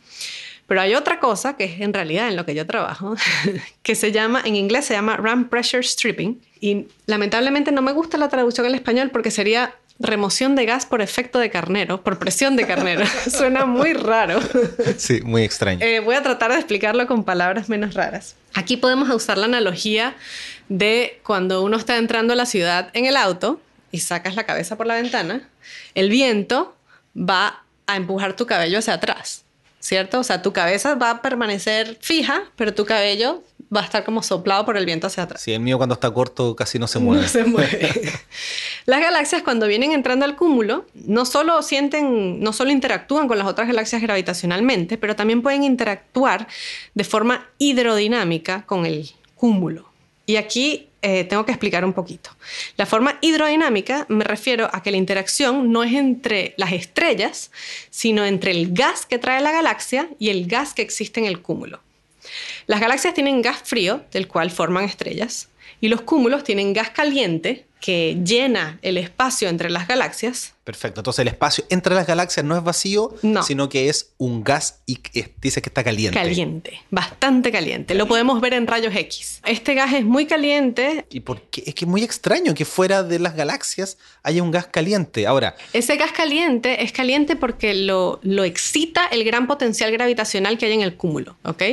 pero hay otra cosa que es en realidad en lo que yo trabajo, que se llama, en inglés se llama RAM Pressure Stripping. Y lamentablemente no me gusta la traducción al español porque sería remoción de gas por efecto de carnero, por presión de carnero. Suena muy raro. Sí, muy extraño. Eh, voy a tratar de explicarlo con palabras menos raras. Aquí podemos usar la analogía de cuando uno está entrando a la ciudad en el auto y sacas la cabeza por la ventana, el viento va a empujar tu cabello hacia atrás. ¿Cierto? O sea, tu cabeza va a permanecer fija, pero tu cabello va a estar como soplado por el viento hacia atrás. Sí, el mío cuando está corto casi no se mueve. No se mueve. las galaxias cuando vienen entrando al cúmulo, no solo sienten, no solo interactúan con las otras galaxias gravitacionalmente, pero también pueden interactuar de forma hidrodinámica con el cúmulo. Y aquí eh, tengo que explicar un poquito. La forma hidrodinámica me refiero a que la interacción no es entre las estrellas, sino entre el gas que trae la galaxia y el gas que existe en el cúmulo. Las galaxias tienen gas frío, del cual forman estrellas, y los cúmulos tienen gas caliente, que llena el espacio entre las galaxias. Perfecto. Entonces el espacio entre las galaxias no es vacío, sino que es un gas y dice que está caliente. Caliente, bastante caliente. Lo podemos ver en rayos X. Este gas es muy caliente. ¿Y por qué? Es que es muy extraño que fuera de las galaxias haya un gas caliente. Ahora. Ese gas caliente es caliente porque lo, lo excita el gran potencial gravitacional que hay en el cúmulo, ¿ok?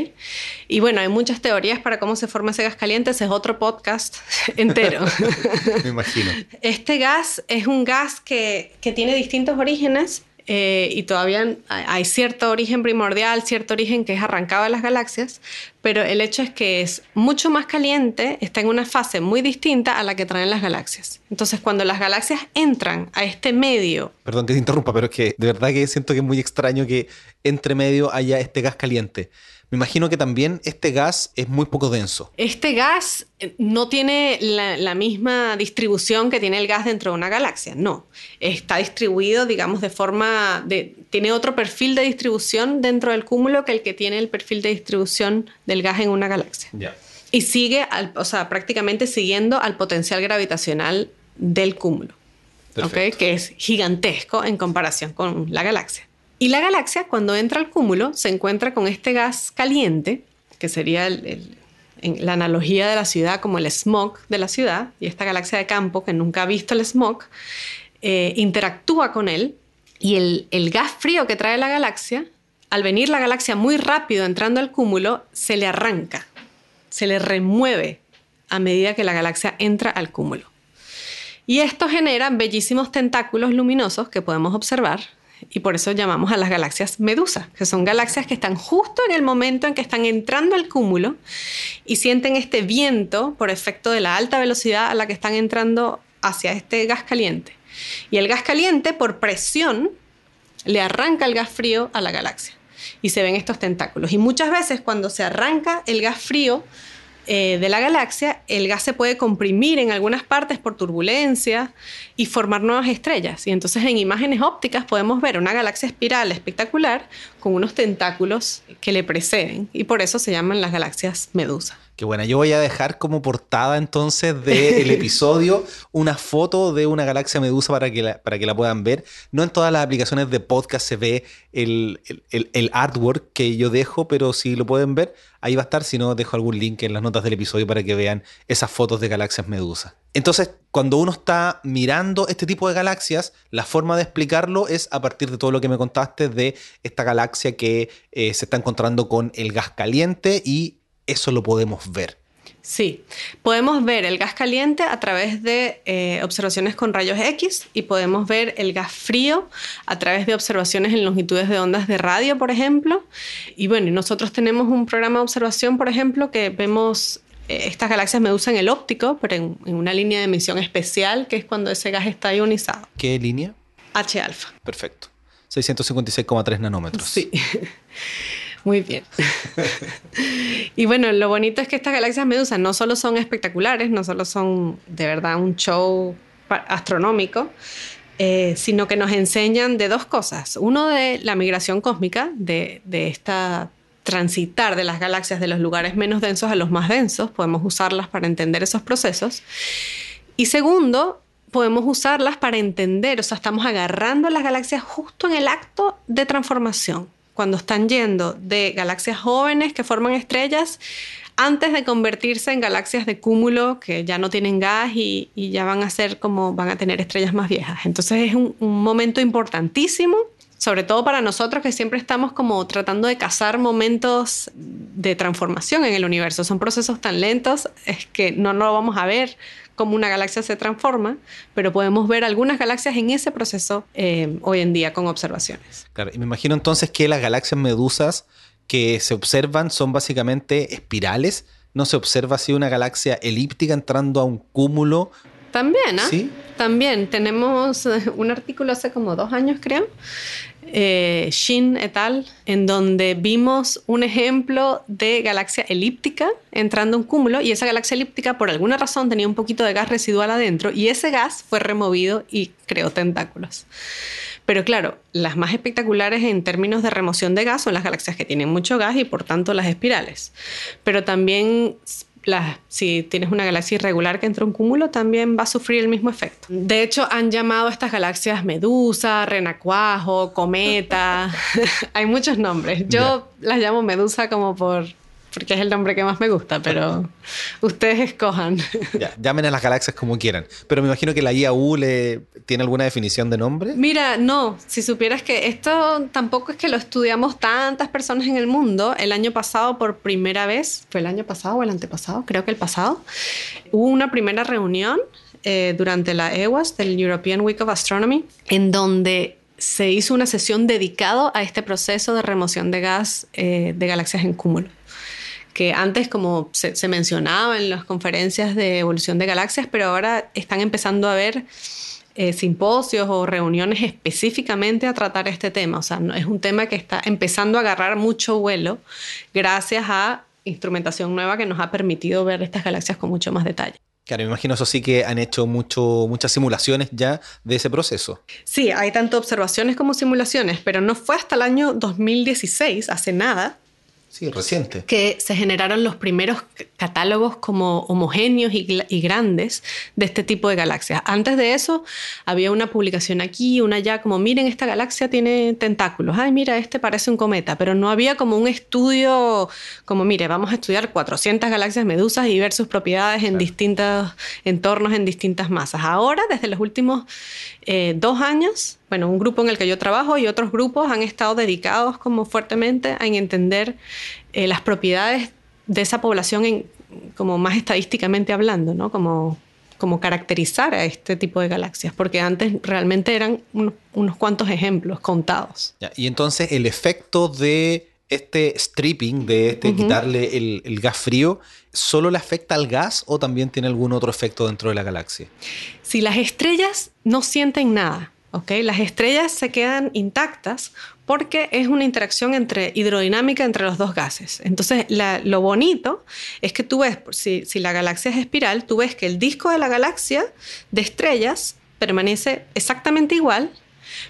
Y bueno, hay muchas teorías para cómo se forma ese gas caliente. Ese es otro podcast entero. imagino. Este gas es un gas que, tiene distintos orígenes eh, y todavía hay cierto origen primordial, cierto origen que es arrancado de las galaxias, pero el hecho es que es mucho más caliente, está en una fase muy distinta a la que traen las galaxias. Entonces, cuando las galaxias entran a este medio... Perdón que te interrumpa, pero es que de verdad que siento que es muy extraño que entre medio haya este gas caliente. Me imagino que también este gas es muy poco denso. Este gas eh, no tiene la, misma distribución que tiene el gas dentro de una galaxia, no. Está distribuido, digamos, de forma... De, tiene otro perfil de distribución dentro del cúmulo que el que tiene el perfil de distribución del gas en una galaxia. Y sigue, o sea, prácticamente siguiendo al potencial gravitacional del cúmulo, ¿okay? que es gigantesco en comparación con la galaxia. Y la galaxia, cuando entra al cúmulo, se encuentra con este gas caliente, que sería la analogía de la ciudad como el smog de la ciudad, y esta galaxia de campo que nunca ha visto el smog, eh, interactúa con él, y el gas frío que trae la galaxia, al venir la galaxia muy rápido entrando al cúmulo, se le arranca, se le remueve a medida que la galaxia entra al cúmulo. Y esto genera bellísimos tentáculos luminosos que podemos observar y por eso llamamos a las galaxias medusa, que son galaxias que están justo en el momento en que están entrando al cúmulo y sienten este viento por efecto de la alta velocidad a la que están entrando hacia este gas caliente. Y el gas caliente, por presión, le arranca el gas frío a la galaxia y se ven estos tentáculos. Y muchas veces cuando se arranca el gas frío, eh, de la galaxia, el gas se puede comprimir en algunas partes por turbulencia y formar nuevas estrellas. Y entonces en imágenes ópticas podemos ver una galaxia espiral espectacular con unos tentáculos que le preceden y por eso se llaman las galaxias medusa. Qué buena. Yo voy a dejar como portada entonces del episodio una foto de una galaxia medusa para que, la, para que la puedan ver. No en todas las aplicaciones de podcast se ve el, el, artwork que yo dejo, pero si lo pueden ver, ahí va a estar. Si no, dejo algún link en las notas del episodio para que vean esas fotos de galaxias medusa. Entonces, cuando uno está mirando este tipo de galaxias, la forma de explicarlo es a partir de todo lo que me contaste de esta galaxia que eh, se está encontrando con el gas caliente y eso lo podemos ver. Sí, podemos ver el gas caliente a través de eh, observaciones con rayos X y podemos ver el gas frío a través de observaciones en longitudes de ondas de radio, por ejemplo. Y bueno, nosotros tenemos un programa de observación, por ejemplo, que vemos estas galaxias medusa en el óptico, pero en, en una línea de emisión especial, que es cuando ese gas está ionizado. ¿Qué línea? H-alfa. Perfecto. 656,3 nanómetros. Sí. Muy bien. y bueno, lo bonito es que estas galaxias medusas no solo son espectaculares, no solo son de verdad un show astronómico, eh, sino que nos enseñan de dos cosas. Uno de la migración cósmica, de, de esta transitar de las galaxias de los lugares menos densos a los más densos, podemos usarlas para entender esos procesos. Y segundo, podemos usarlas para entender, o sea, estamos agarrando las galaxias justo en el acto de transformación cuando están yendo de galaxias jóvenes que forman estrellas antes de convertirse en galaxias de cúmulo que ya no tienen gas y, ya van a ser como van a tener estrellas más viejas. Entonces es un momento importantísimo sobre todo para nosotros que siempre estamos como tratando de cazar momentos de transformación en el universo. Son procesos tan lentos es que no lo vamos a ver cómo una galaxia se transforma, pero podemos ver algunas galaxias en ese proceso eh, hoy en día con observaciones. Claro, y me imagino entonces que las galaxias medusas que se observan son básicamente espirales. No se observa así una galaxia elíptica entrando a un cúmulo. También, ¿ah? Sí. También tenemos eh, un artículo hace como dos años, creo, eh, Shin et al., en donde vimos un ejemplo de galaxia elíptica entrando a un cúmulo y esa galaxia elíptica por alguna razón tenía un poquito de gas residual adentro y ese gas fue removido y creó tentáculos. Pero claro, las más espectaculares en términos de remoción de gas son las galaxias que tienen mucho gas y por tanto las espirales. Pero también si tienes una galaxia irregular que entra un cúmulo, también va a sufrir el mismo efecto. De hecho, han llamado a estas galaxias medusa, renacuajo, cometa. Hay muchos nombres. Yo las llamo medusa como por porque es el nombre que más me gusta, pero ustedes escojan. Ya, llamen a las galaxias como quieran. Pero me imagino que la IAU le tiene alguna definición de nombre. Mira, no, si supieras que esto tampoco es que lo estudiamos tantas personas en el mundo. El año pasado, por primera vez, fue el año pasado o el antepasado, creo que el pasado, hubo una primera reunión eh, durante la EWAS, del European Week of Astronomy, en donde se hizo una sesión dedicada a este proceso de remoción de gas eh, de galaxias en cúmulo que antes como se, mencionaba en las conferencias de evolución de galaxias, pero ahora están empezando a haber eh, simposios o reuniones específicamente a tratar este tema. O sea, no, es un tema que está empezando a agarrar mucho vuelo gracias a instrumentación nueva que nos ha permitido ver estas galaxias con mucho más detalle. Claro, me imagino eso sí que han hecho mucho, muchas simulaciones ya de ese proceso. Sí, hay tanto observaciones como simulaciones, pero no fue hasta el año 2016, hace nada, Sí, reciente. Que se generaron los primeros catálogos como homogéneos y, grandes de este tipo de galaxias. Antes de eso había una publicación aquí, una allá, como miren, esta galaxia tiene tentáculos. Ay, mira, este parece un cometa, pero no había como un estudio como, mire, vamos a estudiar 400 galaxias medusas y ver sus propiedades en distintos entornos, en distintas masas. Ahora, desde los últimos eh, dos años, bueno, un grupo en el que yo trabajo y otros grupos han estado dedicados como fuertemente a entender eh, las propiedades de esa población como más estadísticamente hablando, ¿no? Como, como caracterizar a este tipo de galaxias, porque antes realmente eran unos, cuantos ejemplos contados. y entonces el efecto de este stripping, de este quitarle el, el, gas frío, ¿solo le afecta al gas o también tiene algún otro efecto dentro de la galaxia? Si las estrellas no sienten nada, las estrellas se quedan intactas porque es una interacción entre hidrodinámica entre los dos gases. Entonces, lo bonito es que tú ves, si, si la galaxia es espiral, tú ves que el disco de la galaxia de estrellas permanece exactamente igual,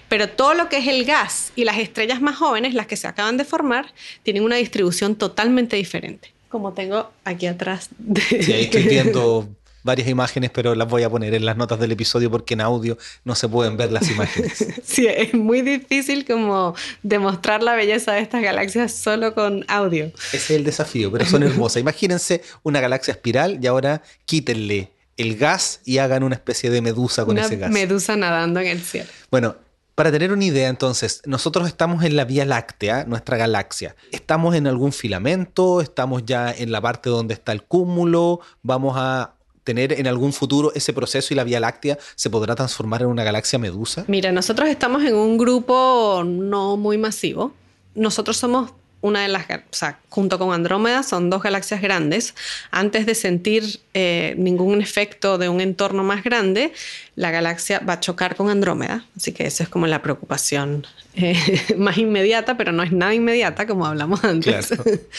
pero todo lo que es el gas y las estrellas más jóvenes, las que se acaban de formar, tienen una distribución totalmente diferente. como tengo aquí atrás. Sí, ahí estoy viendo varias imágenes, pero las voy a poner en las notas del episodio porque en audio no se pueden ver las imágenes. Sí, es muy difícil como demostrar la belleza de estas galaxias solo con audio. Ese es el desafío, pero son hermosas. Imagínense una galaxia espiral y ahora quítenle el gas y hagan una especie de medusa con ese gas. Medusa nadando en el cielo. Bueno, para tener una idea, entonces, nosotros estamos en la Vía Láctea, nuestra galaxia. ¿Estamos en algún filamento? ¿Estamos ya en la parte donde está el cúmulo? ¿Vamos a tener en algún futuro ese proceso y la Vía Láctea se podrá transformar en una galaxia medusa? Mira, nosotros estamos en un grupo no muy masivo. Nosotros somos una de las, o sea, junto con Andrómeda, son dos galaxias grandes. Antes de sentir eh, ningún efecto de un entorno más grande, la galaxia va a chocar con Andrómeda. Así que esa es como la preocupación eh, más inmediata, pero no es nada inmediata, como hablamos antes.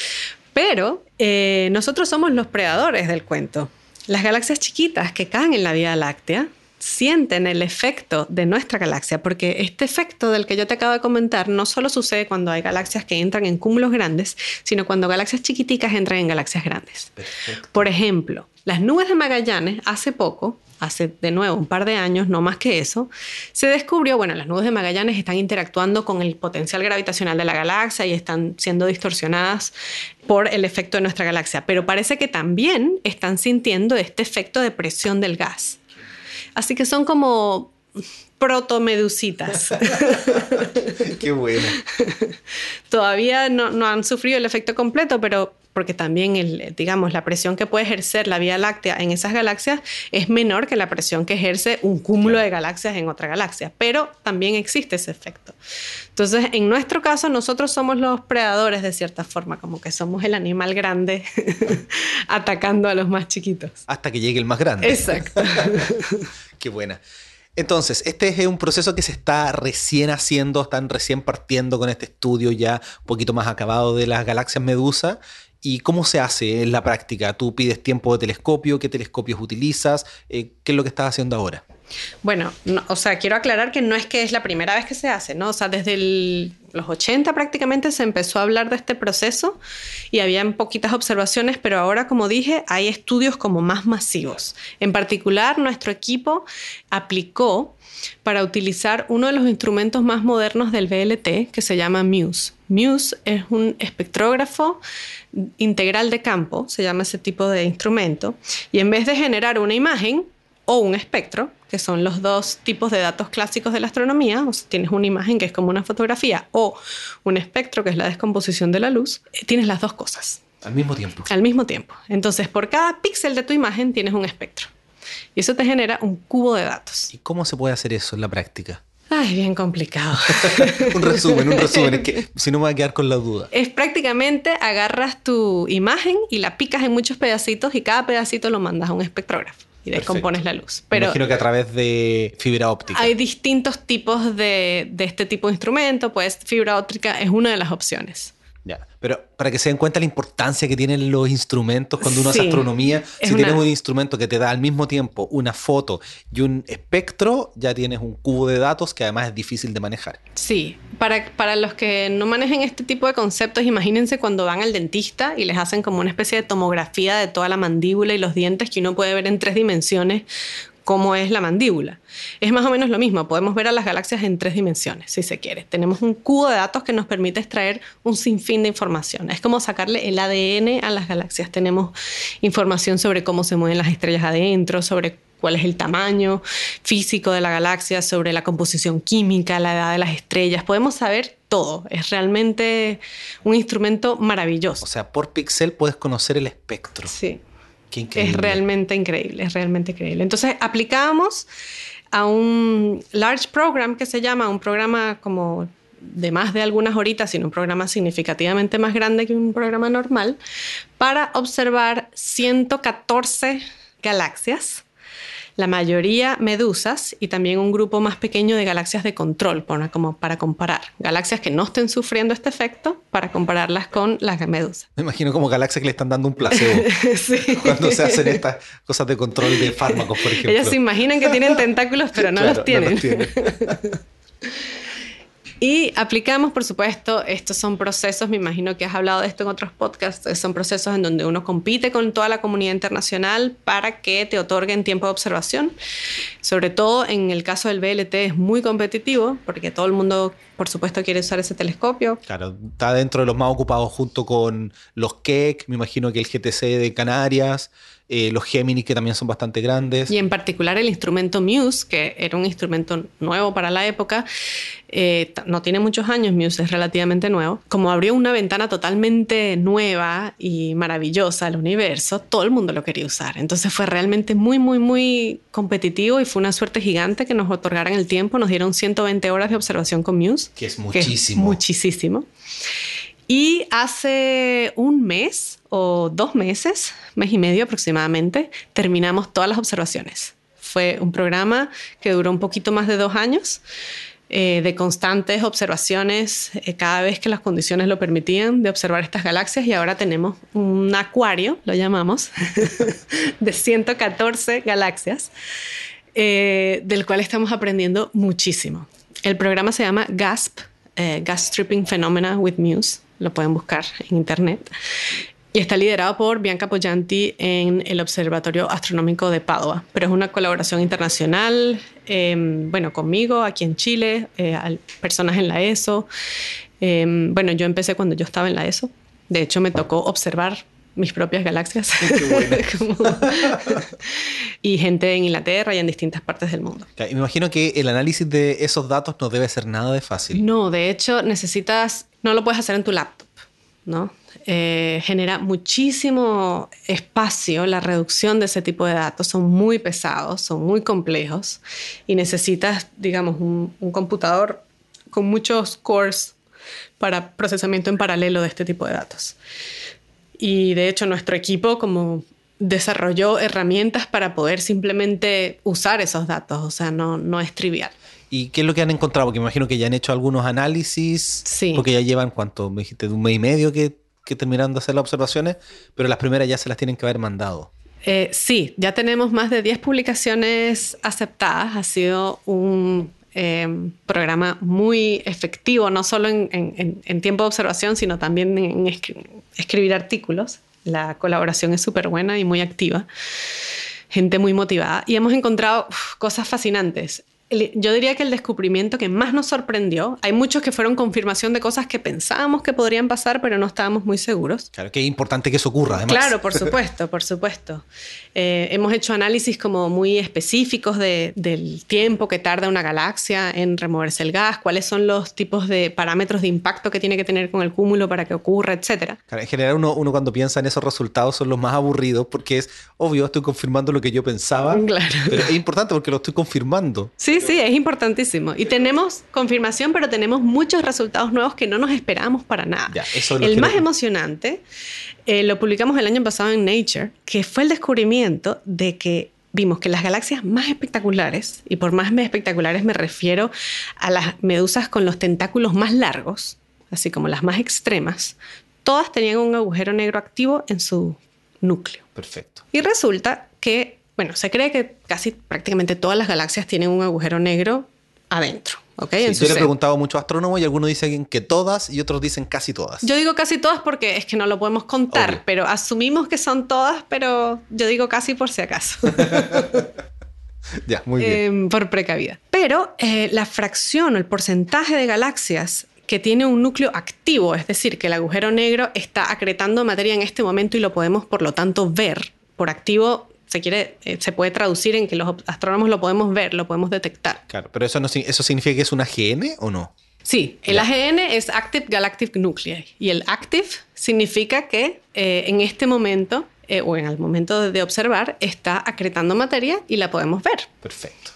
pero eh, nosotros somos los predadores del cuento. Las galaxias chiquitas que caen en la Vía Láctea sienten el efecto de nuestra galaxia, porque este efecto del que yo te acabo de comentar no solo sucede cuando hay galaxias que entran en cúmulos grandes, sino cuando galaxias chiquiticas entran en galaxias grandes. Por ejemplo, las nubes de Magallanes hace poco hace de nuevo un par de años, no más que eso, se descubrió, bueno, las nubes de Magallanes están interactuando con el potencial gravitacional de la galaxia y están siendo distorsionadas por el efecto de nuestra galaxia, pero parece que también están sintiendo este efecto de presión del gas. Así que son como protomedusitas. Qué bueno. Todavía no, no, han sufrido el efecto completo, pero porque también, el, digamos, la presión que puede ejercer la Vía Láctea en esas galaxias es menor que la presión que ejerce un cúmulo de galaxias en otra galaxia, pero también existe ese efecto. Entonces, en nuestro caso, nosotros somos los predadores de cierta forma, como que somos el animal grande atacando a los más chiquitos. Hasta que llegue el más grande. Exacto. Qué buena. Entonces, este es un proceso que se está recién haciendo, están recién partiendo con este estudio ya un poquito más acabado de las galaxias medusa ¿Y cómo se hace en la práctica? ¿Tú pides tiempo de telescopio? ¿Qué telescopios utilizas? Eh, ¿Qué es lo que estás haciendo ahora? Bueno, o sea, quiero aclarar que no es que es la primera vez que se hace, ¿no? O sea, desde los 80 prácticamente se empezó a hablar de este proceso y había poquitas observaciones, pero ahora, como dije, hay estudios como más masivos. En particular, nuestro equipo aplicó para utilizar uno de los instrumentos más modernos del VLT que se llama MUSE. MUSE es un espectrógrafo integral de campo, se llama ese tipo de instrumento, y en vez de generar una imagen o un espectro, que son los dos tipos de datos clásicos de la astronomía, o sea, tienes una imagen que es como una fotografía o un espectro que es la descomposición de la luz, eh, tienes las dos cosas. Al mismo tiempo. Al mismo tiempo. Entonces, por cada píxel de tu imagen tienes un espectro. Y eso te genera un cubo de datos. ¿Y cómo se puede hacer eso en la práctica? Ay, bien complicado. un resumen, un resumen, es que si no me voy a quedar con la duda. Es prácticamente agarras tu imagen y la picas en muchos pedacitos y cada pedacito lo mandas a un espectrógrafo y descompones la luz. Pero imagino que a través de fibra óptica. Hay distintos tipos de, de este tipo de instrumento, pues fibra óptica es una de las opciones. Ya. Pero para que se den cuenta la importancia que tienen los instrumentos cuando uno hace astronomía, si tienes un instrumento que te da al mismo tiempo una foto y un espectro, ya tienes un cubo de datos que además es difícil de manejar. Sí, para, para los que no manejen este tipo de conceptos, imagínense cuando van al dentista y les hacen como una especie de tomografía de toda la mandíbula y los dientes que uno puede ver en tres dimensiones cómo es la mandíbula. Es más o menos lo mismo, podemos ver a las galaxias en tres dimensiones, si se quiere. Tenemos un cubo de datos que nos permite extraer un sinfín de información. Es como sacarle el ADN a las galaxias. Tenemos información sobre cómo se mueven las estrellas adentro, sobre cuál es el tamaño físico de la galaxia, sobre la composición química, la edad de las estrellas. Podemos saber todo. Es realmente un instrumento maravilloso. O sea, por píxel puedes conocer el espectro. Sí. Es realmente increíble, es realmente increíble. Entonces aplicamos a un large program que se llama, un programa como de más de algunas horitas, sino un programa significativamente más grande que un programa normal, para observar 114 galaxias la mayoría medusas y también un grupo más pequeño de galaxias de control, para, como para comparar. Galaxias que no estén sufriendo este efecto para compararlas con las medusas. Me imagino como galaxias que le están dando un placebo cuando se hacen estas cosas de control de fármacos, por ejemplo. Ellas se imaginan que tienen tentáculos, pero no los tienen. Y aplicamos, por supuesto, estos son procesos, me imagino que has hablado de esto en otros podcasts, son procesos en donde uno compite con toda la comunidad internacional para que te otorguen tiempo de observación. Sobre todo en el caso del BLT es muy competitivo porque todo el mundo, por supuesto, quiere usar ese telescopio. Claro, está dentro de los más ocupados junto con los Keck, me imagino que el GTC de Canarias. Eh, los Gemini que también son bastante grandes. Y en particular el instrumento Muse, que era un instrumento nuevo para la época, eh, no tiene muchos años, Muse es relativamente nuevo, como abrió una ventana totalmente nueva y maravillosa al universo, todo el mundo lo quería usar. Entonces fue realmente muy, muy, muy competitivo y fue una suerte gigante que nos otorgaran el tiempo, nos dieron 120 horas de observación con Muse. Que es muchísimo. muchísimo. Y hace un mes o dos meses, mes y medio aproximadamente, terminamos todas las observaciones. Fue un programa que duró un poquito más de dos años. Eh, de constantes observaciones eh, cada vez que las condiciones lo permitían de observar estas galaxias y ahora tenemos un acuario, lo llamamos, de 114 galaxias, eh, del cual estamos aprendiendo muchísimo. El programa se llama GASP, Gas Stripping Phenomena with Muse lo pueden buscar en internet. Y está liderado por Bianca Poggianti en el Observatorio Astronómico de Padua. Pero es una colaboración internacional, em, bueno, conmigo aquí en Chile, eh, personas en la ESO. Em, bueno, yo empecé cuando yo estaba en la ESO. De hecho, me tocó observar mis propias galaxias. y gente en Inglaterra y en distintas partes del mundo. Y me imagino que el análisis de esos datos no debe ser nada de fácil. No, de hecho necesitas no lo puedes hacer en tu laptop, ¿no? Eh, genera muchísimo espacio la reducción de ese tipo de datos. Son muy pesados, son muy complejos y necesitas, digamos, un, computador con muchos cores para procesamiento en paralelo de este tipo de datos. Y de hecho nuestro equipo como desarrolló herramientas para poder simplemente usar esos datos, o sea, no, no es trivial. ¿Y qué es lo que han encontrado? Porque me imagino que ya han hecho algunos análisis. Sí. Porque ya llevan, ¿cuánto? Me dijiste, de un mes y medio que, que terminaron de hacer las observaciones, pero las primeras ya se las tienen que haber mandado. Eh, sí, ya tenemos más de 10 publicaciones aceptadas. Ha sido un em, programa muy efectivo, no solo en, en, tiempo de observación, sino también en escribir artículos. La colaboración es súper buena y muy activa. Gente muy motivada. Y hemos encontrado cosas fascinantes yo diría que el descubrimiento que más nos sorprendió, hay muchos que fueron confirmación de cosas que pensábamos que podrían pasar, pero no estábamos muy seguros. Claro, que es importante que eso ocurra, además. Claro, por supuesto, por supuesto. Eh, hemos hecho análisis como muy específicos del tiempo que tarda una galaxia en removerse el gas, cuáles son los tipos de parámetros de impacto que tiene que tener con el cúmulo para que ocurra, etc. Claro, en general uno, uno cuando piensa en esos resultados son los más aburridos porque es obvio, estoy confirmando lo que yo pensaba, claro. pero es importante porque lo estoy confirmando. Sí, Sí, es importantísimo. Y tenemos confirmación, pero tenemos muchos resultados nuevos que no nos esperamos para nada. el más emocionante eh, lo publicamos el año pasado en Nature, que fue el descubrimiento de que vimos que las galaxias más espectaculares, y por más espectaculares me refiero a las medusas con los tentáculos más largos, así como las más extremas, todas tenían un agujero negro activo en su núcleo. Perfecto. Y resulta que bueno, se cree que casi prácticamente todas las galaxias tienen un agujero negro adentro. ¿okay? yo le he preguntado a muchos astrónomos y algunos dicen que todas y otros dicen casi todas. Yo digo casi todas porque es que no lo podemos contar, pero asumimos que son todas, pero yo digo casi por si acaso. ya, muy bien. Em, por precavida. Pero eh, la fracción o el porcentaje de galaxias que tiene un núcleo activo, es decir, que el agujero negro está acretando materia en este momento y lo podemos por lo tanto ver. Por activo se quiere, eh, se puede traducir en que los astrónomos lo podemos ver, lo podemos detectar. Claro, pero eso no eso significa que es un AGN o no? Sí, el AGN es Active Galactic Nuclei y el active significa que eh, en este momento eh, o en el momento de observar está acretando materia y la podemos ver. Perfecto.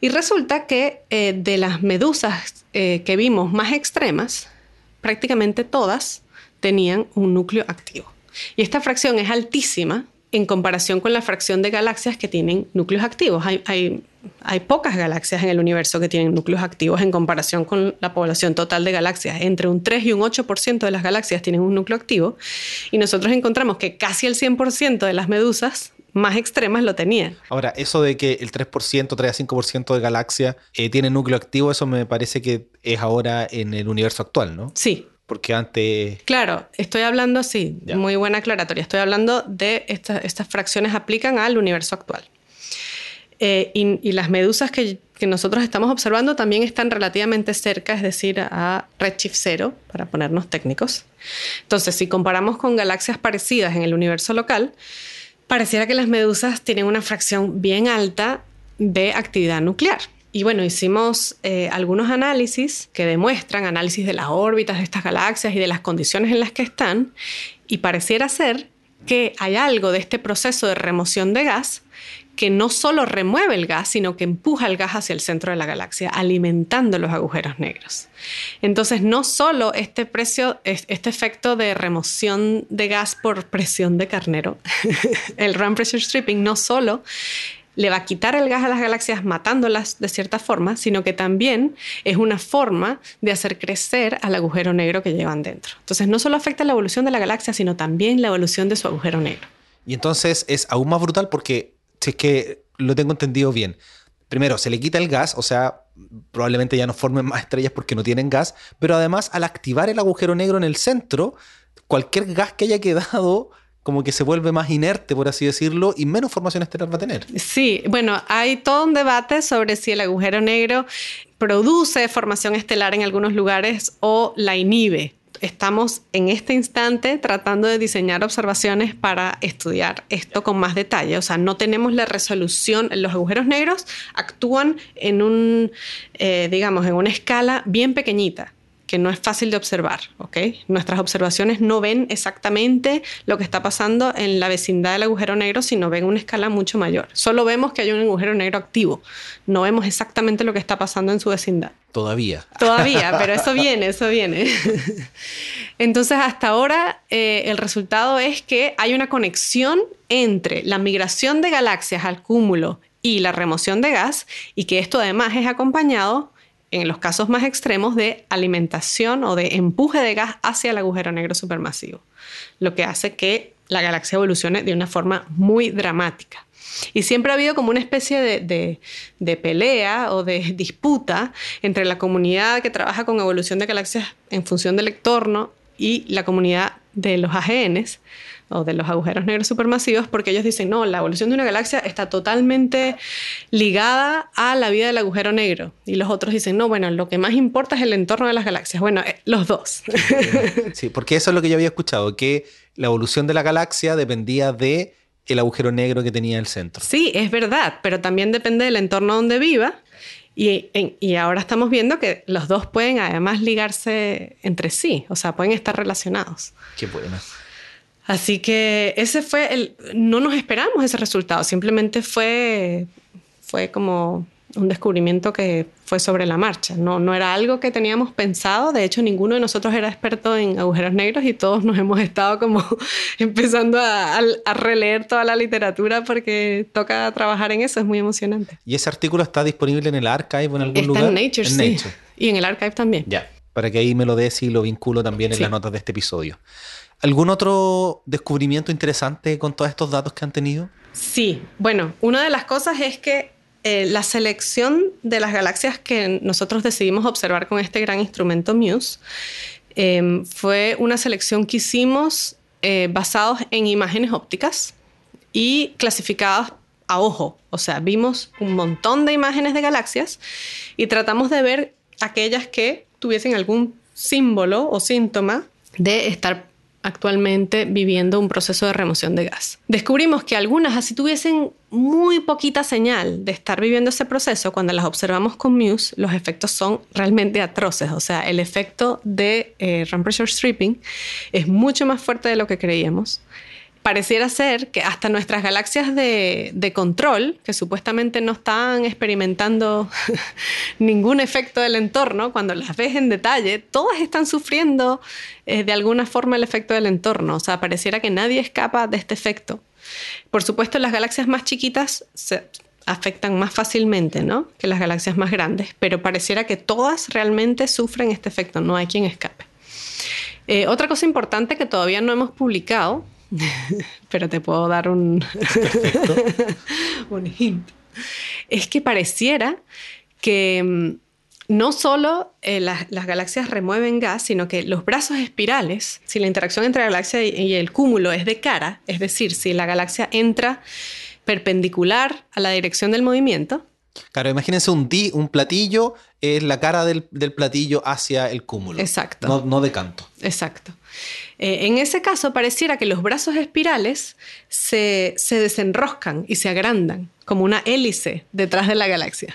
Y resulta que de las medusas que vimos más extremas, prácticamente todas tenían un núcleo activo. Y esta fracción es altísima en comparación con la fracción de galaxias que tienen núcleos activos. Hay, hay, pocas galaxias en el universo que tienen núcleos activos en comparación con la población total de galaxias. Entre un 3 y un 8% de las galaxias tienen un núcleo activo y nosotros encontramos que casi el 100% de las medusas más extremas lo tenían. Ahora, eso de que el 3%, 3 a 5% de galaxias eh, tiene núcleo activo, eso me parece que es ahora en el universo actual, ¿no? Sí. Porque antes... Claro, estoy hablando, sí, muy buena aclaratoria, estoy hablando de estas fracciones aplican al universo actual. Eh, y, las medusas que, que, nosotros estamos observando también están relativamente cerca, es decir, a redshift cero, para ponernos técnicos. Entonces, si comparamos con galaxias parecidas en el universo local, pareciera que las medusas tienen una fracción bien alta de actividad nuclear. Y bueno, hicimos eh, algunos análisis que demuestran análisis de las órbitas de estas galaxias y de las condiciones en las que están, y pareciera ser que hay algo de este proceso de remoción de gas que no solo remueve el gas, sino que empuja el gas hacia el centro de la galaxia, alimentando los agujeros negros. Entonces, no solo este, precio, este efecto de remoción de gas por presión de carnero, el run pressure stripping, no solo le va a quitar el gas a las galaxias matándolas de cierta forma, sino que también es una forma de hacer crecer al agujero negro que llevan dentro. Entonces no solo afecta la evolución de la galaxia, sino también la evolución de su agujero negro. Y entonces es aún más brutal porque si es que lo tengo entendido bien. Primero, se le quita el gas, o sea, probablemente ya no formen más estrellas porque no tienen gas, pero además al activar el agujero negro en el centro, cualquier gas que haya quedado como que se vuelve más inerte, por así decirlo, y menos formación estelar va a tener. Sí, bueno, hay todo un debate sobre si el agujero negro produce formación estelar en algunos lugares o la inhibe estamos en este instante tratando de diseñar observaciones para estudiar esto con más detalle. O sea, no tenemos la resolución. Los agujeros negros actúan en un, eh, digamos, en una escala bien pequeñita que no es fácil de observar, ¿ok? Nuestras observaciones no ven exactamente lo que está pasando en la vecindad del agujero negro, sino ven una escala mucho mayor. Solo vemos que hay un agujero negro activo, no vemos exactamente lo que está pasando en su vecindad. Todavía. Todavía, pero eso viene, eso viene. Entonces, hasta ahora, eh, el resultado es que hay una conexión entre la migración de galaxias al cúmulo y la remoción de gas, y que esto además es acompañado en los casos más extremos de alimentación o de empuje de gas hacia el agujero negro supermasivo, lo que hace que la galaxia evolucione de una forma muy dramática. Y siempre ha habido como una especie de, de, pelea o de disputa entre la comunidad que trabaja con evolución de galaxias en función del entorno y la comunidad de los AGNs o de los agujeros negros supermasivos, porque ellos dicen, no, la evolución de una galaxia está totalmente ligada a la vida del agujero negro. Y los otros dicen, no, bueno, lo que más importa es el entorno de las galaxias. Bueno, eh, los dos. Sí, porque eso es lo que yo había escuchado, que la evolución de la galaxia dependía de el agujero negro que tenía el centro. Sí, es verdad, pero también depende del entorno donde viva. Y, y, ahora estamos viendo que los dos pueden además ligarse entre sí, o sea, pueden estar relacionados. Qué bueno. Así que ese fue el... No nos esperamos ese resultado, simplemente fue, fue como un descubrimiento que fue sobre la marcha. No, no era algo que teníamos pensado. De hecho, ninguno de nosotros era experto en agujeros negros y todos nos hemos estado como empezando a, releer toda la literatura porque toca trabajar en eso. Es muy emocionante. ¿Y ese artículo está disponible en el archive o en algún está lugar? En Nature, sí. Y en el archive también. Ya. Para que ahí me lo des y lo vinculo también en las notas de este episodio. ¿Algún otro descubrimiento interesante con todos estos datos que han tenido? Sí, bueno, una de las cosas es que eh, la selección de las galaxias que nosotros decidimos observar con este gran instrumento MUSE em, fue una selección que hicimos eh, basados en imágenes ópticas y clasificadas a ojo. O sea, vimos un montón de imágenes de galaxias y tratamos de ver aquellas que tuviesen algún símbolo o síntoma de estar actualmente viviendo un proceso de remoción de gas. Descubrimos que algunas así tuviesen muy poquita señal de estar viviendo ese proceso, cuando las observamos con Muse, los efectos son realmente atroces. O sea, el efecto de eh, pressure stripping es mucho más fuerte de lo que creíamos pareciera ser que hasta nuestras galaxias de, control, que supuestamente no están experimentando ningún efecto del entorno, cuando las ves en detalle, todas están sufriendo eh, de alguna forma el efecto del entorno. O sea, pareciera que nadie escapa de este efecto. Por supuesto, las galaxias más chiquitas se afectan más fácilmente ¿no? que las galaxias más grandes, pero pareciera que todas realmente sufren este efecto, no hay quien escape. Eh, otra cosa importante que todavía no hemos publicado pero te puedo dar un, un hint. Es que pareciera que mm, no solo eh, las, galaxias remueven gas, sino que los brazos espirales, si la interacción entre la galaxia y, el cúmulo es de cara, es decir, si la galaxia entra perpendicular a la dirección del movimiento. Claro, imagínense un, un platillo, es la cara del, platillo hacia el cúmulo. Exacto. No, no de canto. Exacto. Eh, en ese caso pareciera que los brazos espirales se, se desenroscan y se agrandan como una hélice detrás de la galaxia.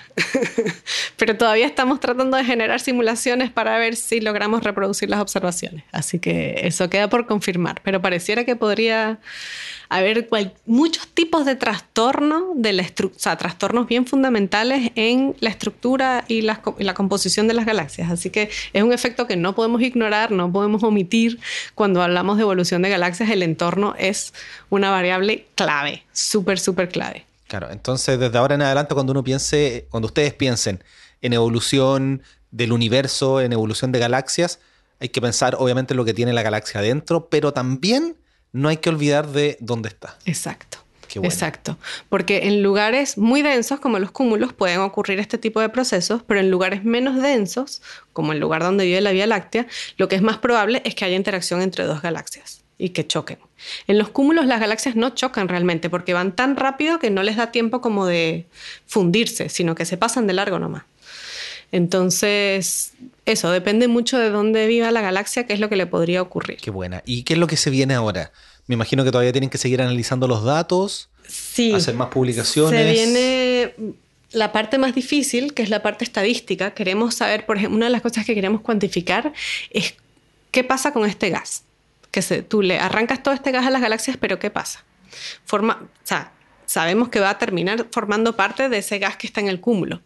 Pero todavía estamos tratando de generar simulaciones para ver si logramos reproducir las observaciones. Así que eso queda por confirmar. Pero pareciera que podría haber muchos tipos de trastorno, de la o trastornos bien fundamentales en la estructura y la, composición de las galaxias. Así que es un efecto que no podemos ignorar, no podemos omitir. Cuando hablamos de evolución de galaxias, el entorno es una variable clave, súper, súper clave. Claro, entonces desde ahora en adelante cuando uno piense, cuando ustedes piensen en evolución del universo, en evolución de galaxias, hay que pensar obviamente en lo que tiene la galaxia adentro, pero también no hay que olvidar de dónde está. Exacto. Exacto. Porque en lugares muy densos, como los cúmulos, pueden ocurrir este tipo de procesos, pero en lugares menos densos, como el lugar donde vive la Vía Láctea, lo que es más probable es que haya interacción entre dos galaxias y que choquen. En los cúmulos las galaxias no chocan realmente porque van tan rápido que no les da tiempo como de fundirse, sino que se pasan de largo nomás. Entonces, eso depende mucho de dónde viva la galaxia, qué es lo que le podría ocurrir. Qué buena. ¿Y qué es lo que se viene ahora? Me imagino que todavía tienen que seguir analizando los datos, sí, hacer más publicaciones. Se viene la parte más difícil, que es la parte estadística. Queremos saber, por ejemplo, una de las cosas que queremos cuantificar es qué pasa con este gas que se, tú le arrancas todo este gas a las galaxias, pero ¿qué pasa? Forma, o sea, sabemos que va a terminar formando parte de ese gas que está en el cúmulo.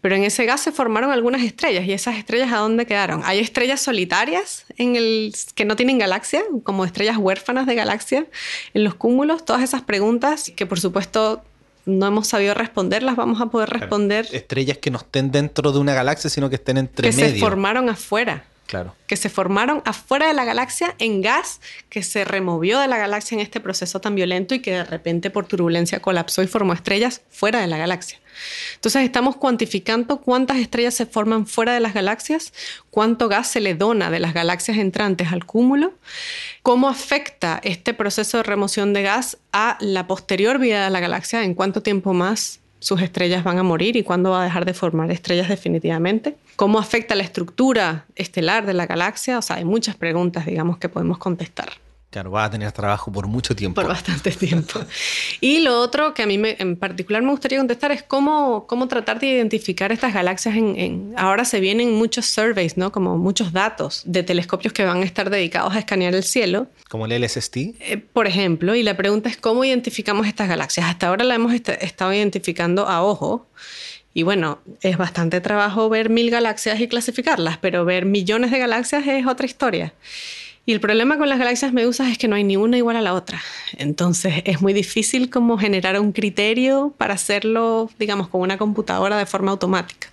Pero en ese gas se formaron algunas estrellas. ¿Y esas estrellas a dónde quedaron? Hay estrellas solitarias en el, que no tienen galaxia, como estrellas huérfanas de galaxia en los cúmulos. Todas esas preguntas que por supuesto no hemos sabido responder, las vamos a poder responder. Estrellas que no estén dentro de una galaxia, sino que estén entre que se formaron afuera. Que se formaron afuera de la galaxia en gas que se removió de la galaxia en este proceso tan violento y que de repente por turbulencia colapsó y formó estrellas fuera de la galaxia. Entonces estamos cuantificando cuántas estrellas se forman fuera de las galaxias, cuánto gas se le dona de las galaxias entrantes al cúmulo, cómo afecta este proceso de remoción de gas a la posterior vida de la galaxia, en cuánto tiempo más sus estrellas van a morir y cuándo va a dejar de formar estrellas definitivamente. ¿Cómo afecta la estructura estelar de la galaxia? O sea, hay muchas preguntas, digamos, que podemos contestar. Claro, va a tener trabajo por mucho tiempo. Por bastante tiempo. Y lo otro que a mí en particular me gustaría contestar es cómo, cómo tratar de identificar estas galaxias. En, ahora se vienen muchos surveys, ¿no? Como muchos datos de telescopios que van a estar dedicados a escanear el cielo. Como el LSST. Eh, por ejemplo, y la pregunta es cómo identificamos estas galaxias. Hasta ahora la hemos estado identificando a ojo. Y bueno, es bastante trabajo ver mil galaxias y clasificarlas, pero ver millones de galaxias es otra historia. Y el problema con las galaxias medusas es que no hay ni una igual a la otra. Entonces es muy difícil como generar un criterio para hacerlo, digamos, con una computadora de forma automática.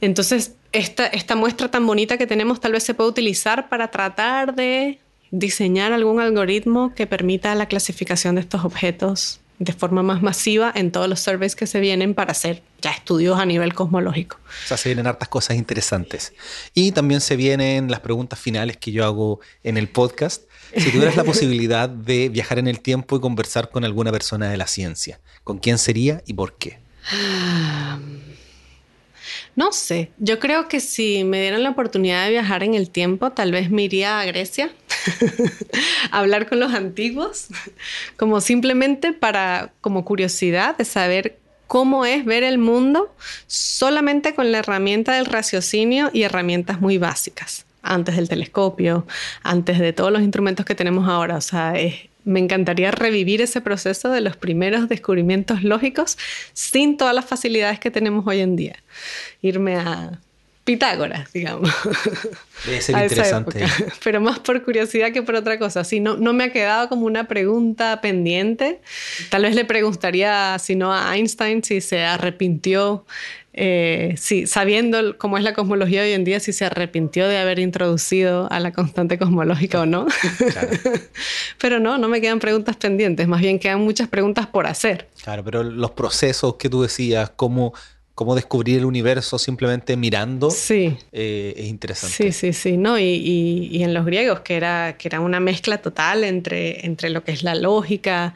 Entonces, esta, muestra tan bonita que tenemos tal vez se puede utilizar para tratar de diseñar algún algoritmo que permita la clasificación de estos objetos de forma más masiva en todos los surveys que se vienen para hacer ya estudios a nivel cosmológico. O sea, se vienen hartas cosas interesantes. Y también se vienen las preguntas finales que yo hago en el podcast. Si tuvieras la posibilidad de viajar en el tiempo y conversar con alguna persona de la ciencia, ¿con quién sería y por qué? No sé, yo creo que si me dieran la oportunidad de viajar en el tiempo, tal vez me iría a Grecia, a hablar con los antiguos, como simplemente para, como curiosidad de saber cómo es ver el mundo solamente con la herramienta del raciocinio y herramientas muy básicas, antes del telescopio, antes de todos los instrumentos que tenemos ahora. O sea, es, me encantaría revivir ese proceso de los primeros descubrimientos lógicos sin todas las facilidades que tenemos hoy en día. Irme a Pitágoras, digamos. Debe ser interesante. Pero más por curiosidad que por otra cosa. Si no, no me ha quedado como una pregunta pendiente. Tal vez le preguntaría, si no a Einstein, si se arrepintió eh, sí, sabiendo cómo es la cosmología hoy en día, si se arrepintió de haber introducido a la constante cosmológica o no. pero no, no me quedan preguntas pendientes, más bien quedan muchas preguntas por hacer. Claro, pero los procesos que tú decías, cómo cómo descubrir el universo simplemente mirando sí. Eh, es interesante. Sí, sí, sí. No, y, y, en los griegos, que era, que era una mezcla total entre, entre lo que es la lógica,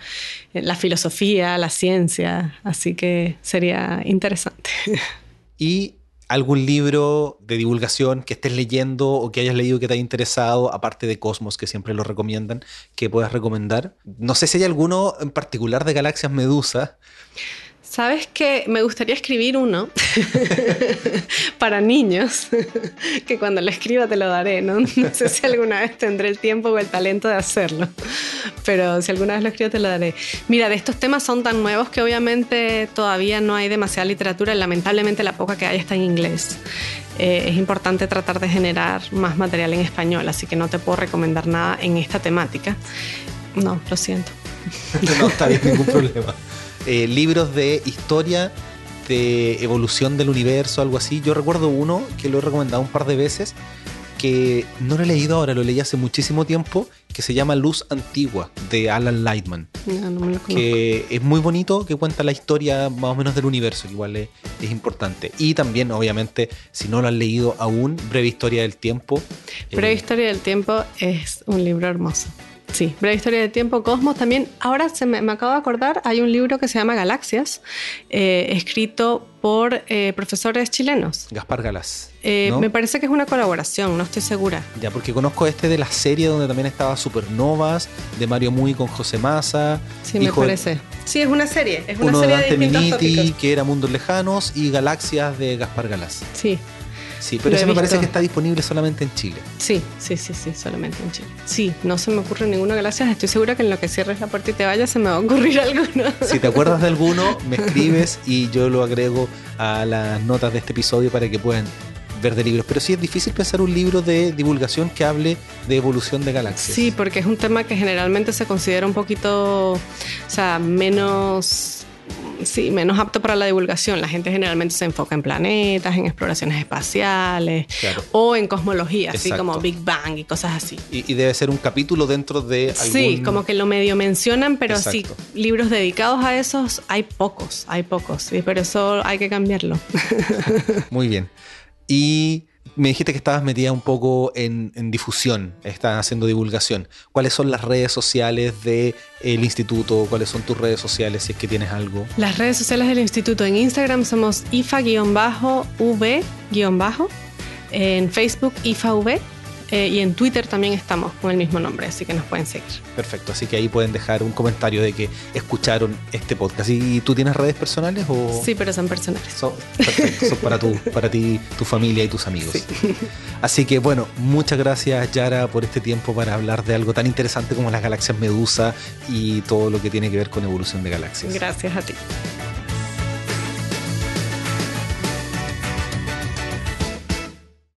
la filosofía, la ciencia. Así que sería interesante. ¿Y algún libro de divulgación que estés leyendo o que hayas leído que te haya interesado, aparte de Cosmos, que siempre lo recomiendan, que puedas recomendar? No sé si hay alguno en particular de Galaxias Medusa. Sabes que me gustaría escribir uno para niños, que cuando lo escriba te lo daré, ¿no? No sé si alguna vez tendré el tiempo o el talento de hacerlo, pero si alguna vez lo escribo te lo daré. Mira, de estos temas son tan nuevos que obviamente todavía no hay demasiada literatura y lamentablemente la poca que hay está en inglés. Eh, es importante tratar de generar más material en español, así que no te puedo recomendar nada en esta temática. No, lo siento. no, está bien, ningún problema. Eh, libros de historia de evolución del universo, algo así. Yo recuerdo uno que lo he recomendado un par de veces, que no lo he leído ahora, lo leí hace muchísimo tiempo, que se llama Luz Antigua, de Alan Lightman. que es muy bonito, que cuenta la historia más o menos del universo, que igual es, importante. Y también, obviamente, si no lo han leído aún, Breve Historia del Tiempo. Breve eh, Historia del Tiempo es un libro hermoso. Sí, Breve Historia del Tiempo, Cosmos. También, ahora se me, acabo de acordar, hay un libro que se llama Galaxias, eh, escrito por eh, profesores chilenos. Gaspar Galás. Eh, me parece que es una colaboración, no estoy segura. Ya, porque conozco este de la serie donde también estaba Supernovas, de Mario Muy con José Massa. Sí, me parece. Sí, es una serie. Es una uno serie de Dante que era Mundos Lejanos, y Galaxias de Gaspar Galás. Sí. Sí, pero eso me parece que está disponible solamente en Chile. Sí, sí, sí, sí, solamente en Chile. Sí, no se me ocurre ninguna gracias. Estoy segura que en lo que cierres la puerta y te vayas se me va a ocurrir alguno. Si te acuerdas de alguno, me escribes y yo lo agrego a las notas de este episodio para que puedan ver de libros. Pero sí es difícil pensar un libro de divulgación que hable de evolución de galaxias. Sí, porque es un tema que generalmente se considera un poquito, o sea, menos sí, menos apto para la divulgación. La gente generalmente se enfoca en planetas, en exploraciones espaciales o en cosmología, así como Big Bang y cosas así. Y, debe ser un capítulo dentro de algún... Sí, como que lo medio mencionan, pero sí, libros dedicados a esos hay pocos, hay pocos, pero eso hay que cambiarlo. Muy bien. Y me dijiste que estabas metida un poco en, difusión, estás haciendo divulgación. ¿Cuáles son las redes sociales del instituto? ¿Cuáles son tus redes sociales si es que tienes algo? Las redes sociales del instituto en Instagram somos ifa-v- en Facebook IFAV eh, y en Twitter también estamos con el mismo nombre, así que nos pueden seguir. Perfecto, así que ahí pueden dejar un comentario de que escucharon este podcast. ¿Y tú tienes redes personales o...? Sí, pero son personales. Son, perfecto, son para, tu, para ti, tu familia y tus amigos. Así que bueno, muchas gracias Yara por este tiempo para hablar de algo tan interesante como las galaxias Medusa y todo lo que tiene que ver con evolución de galaxias. Gracias a ti.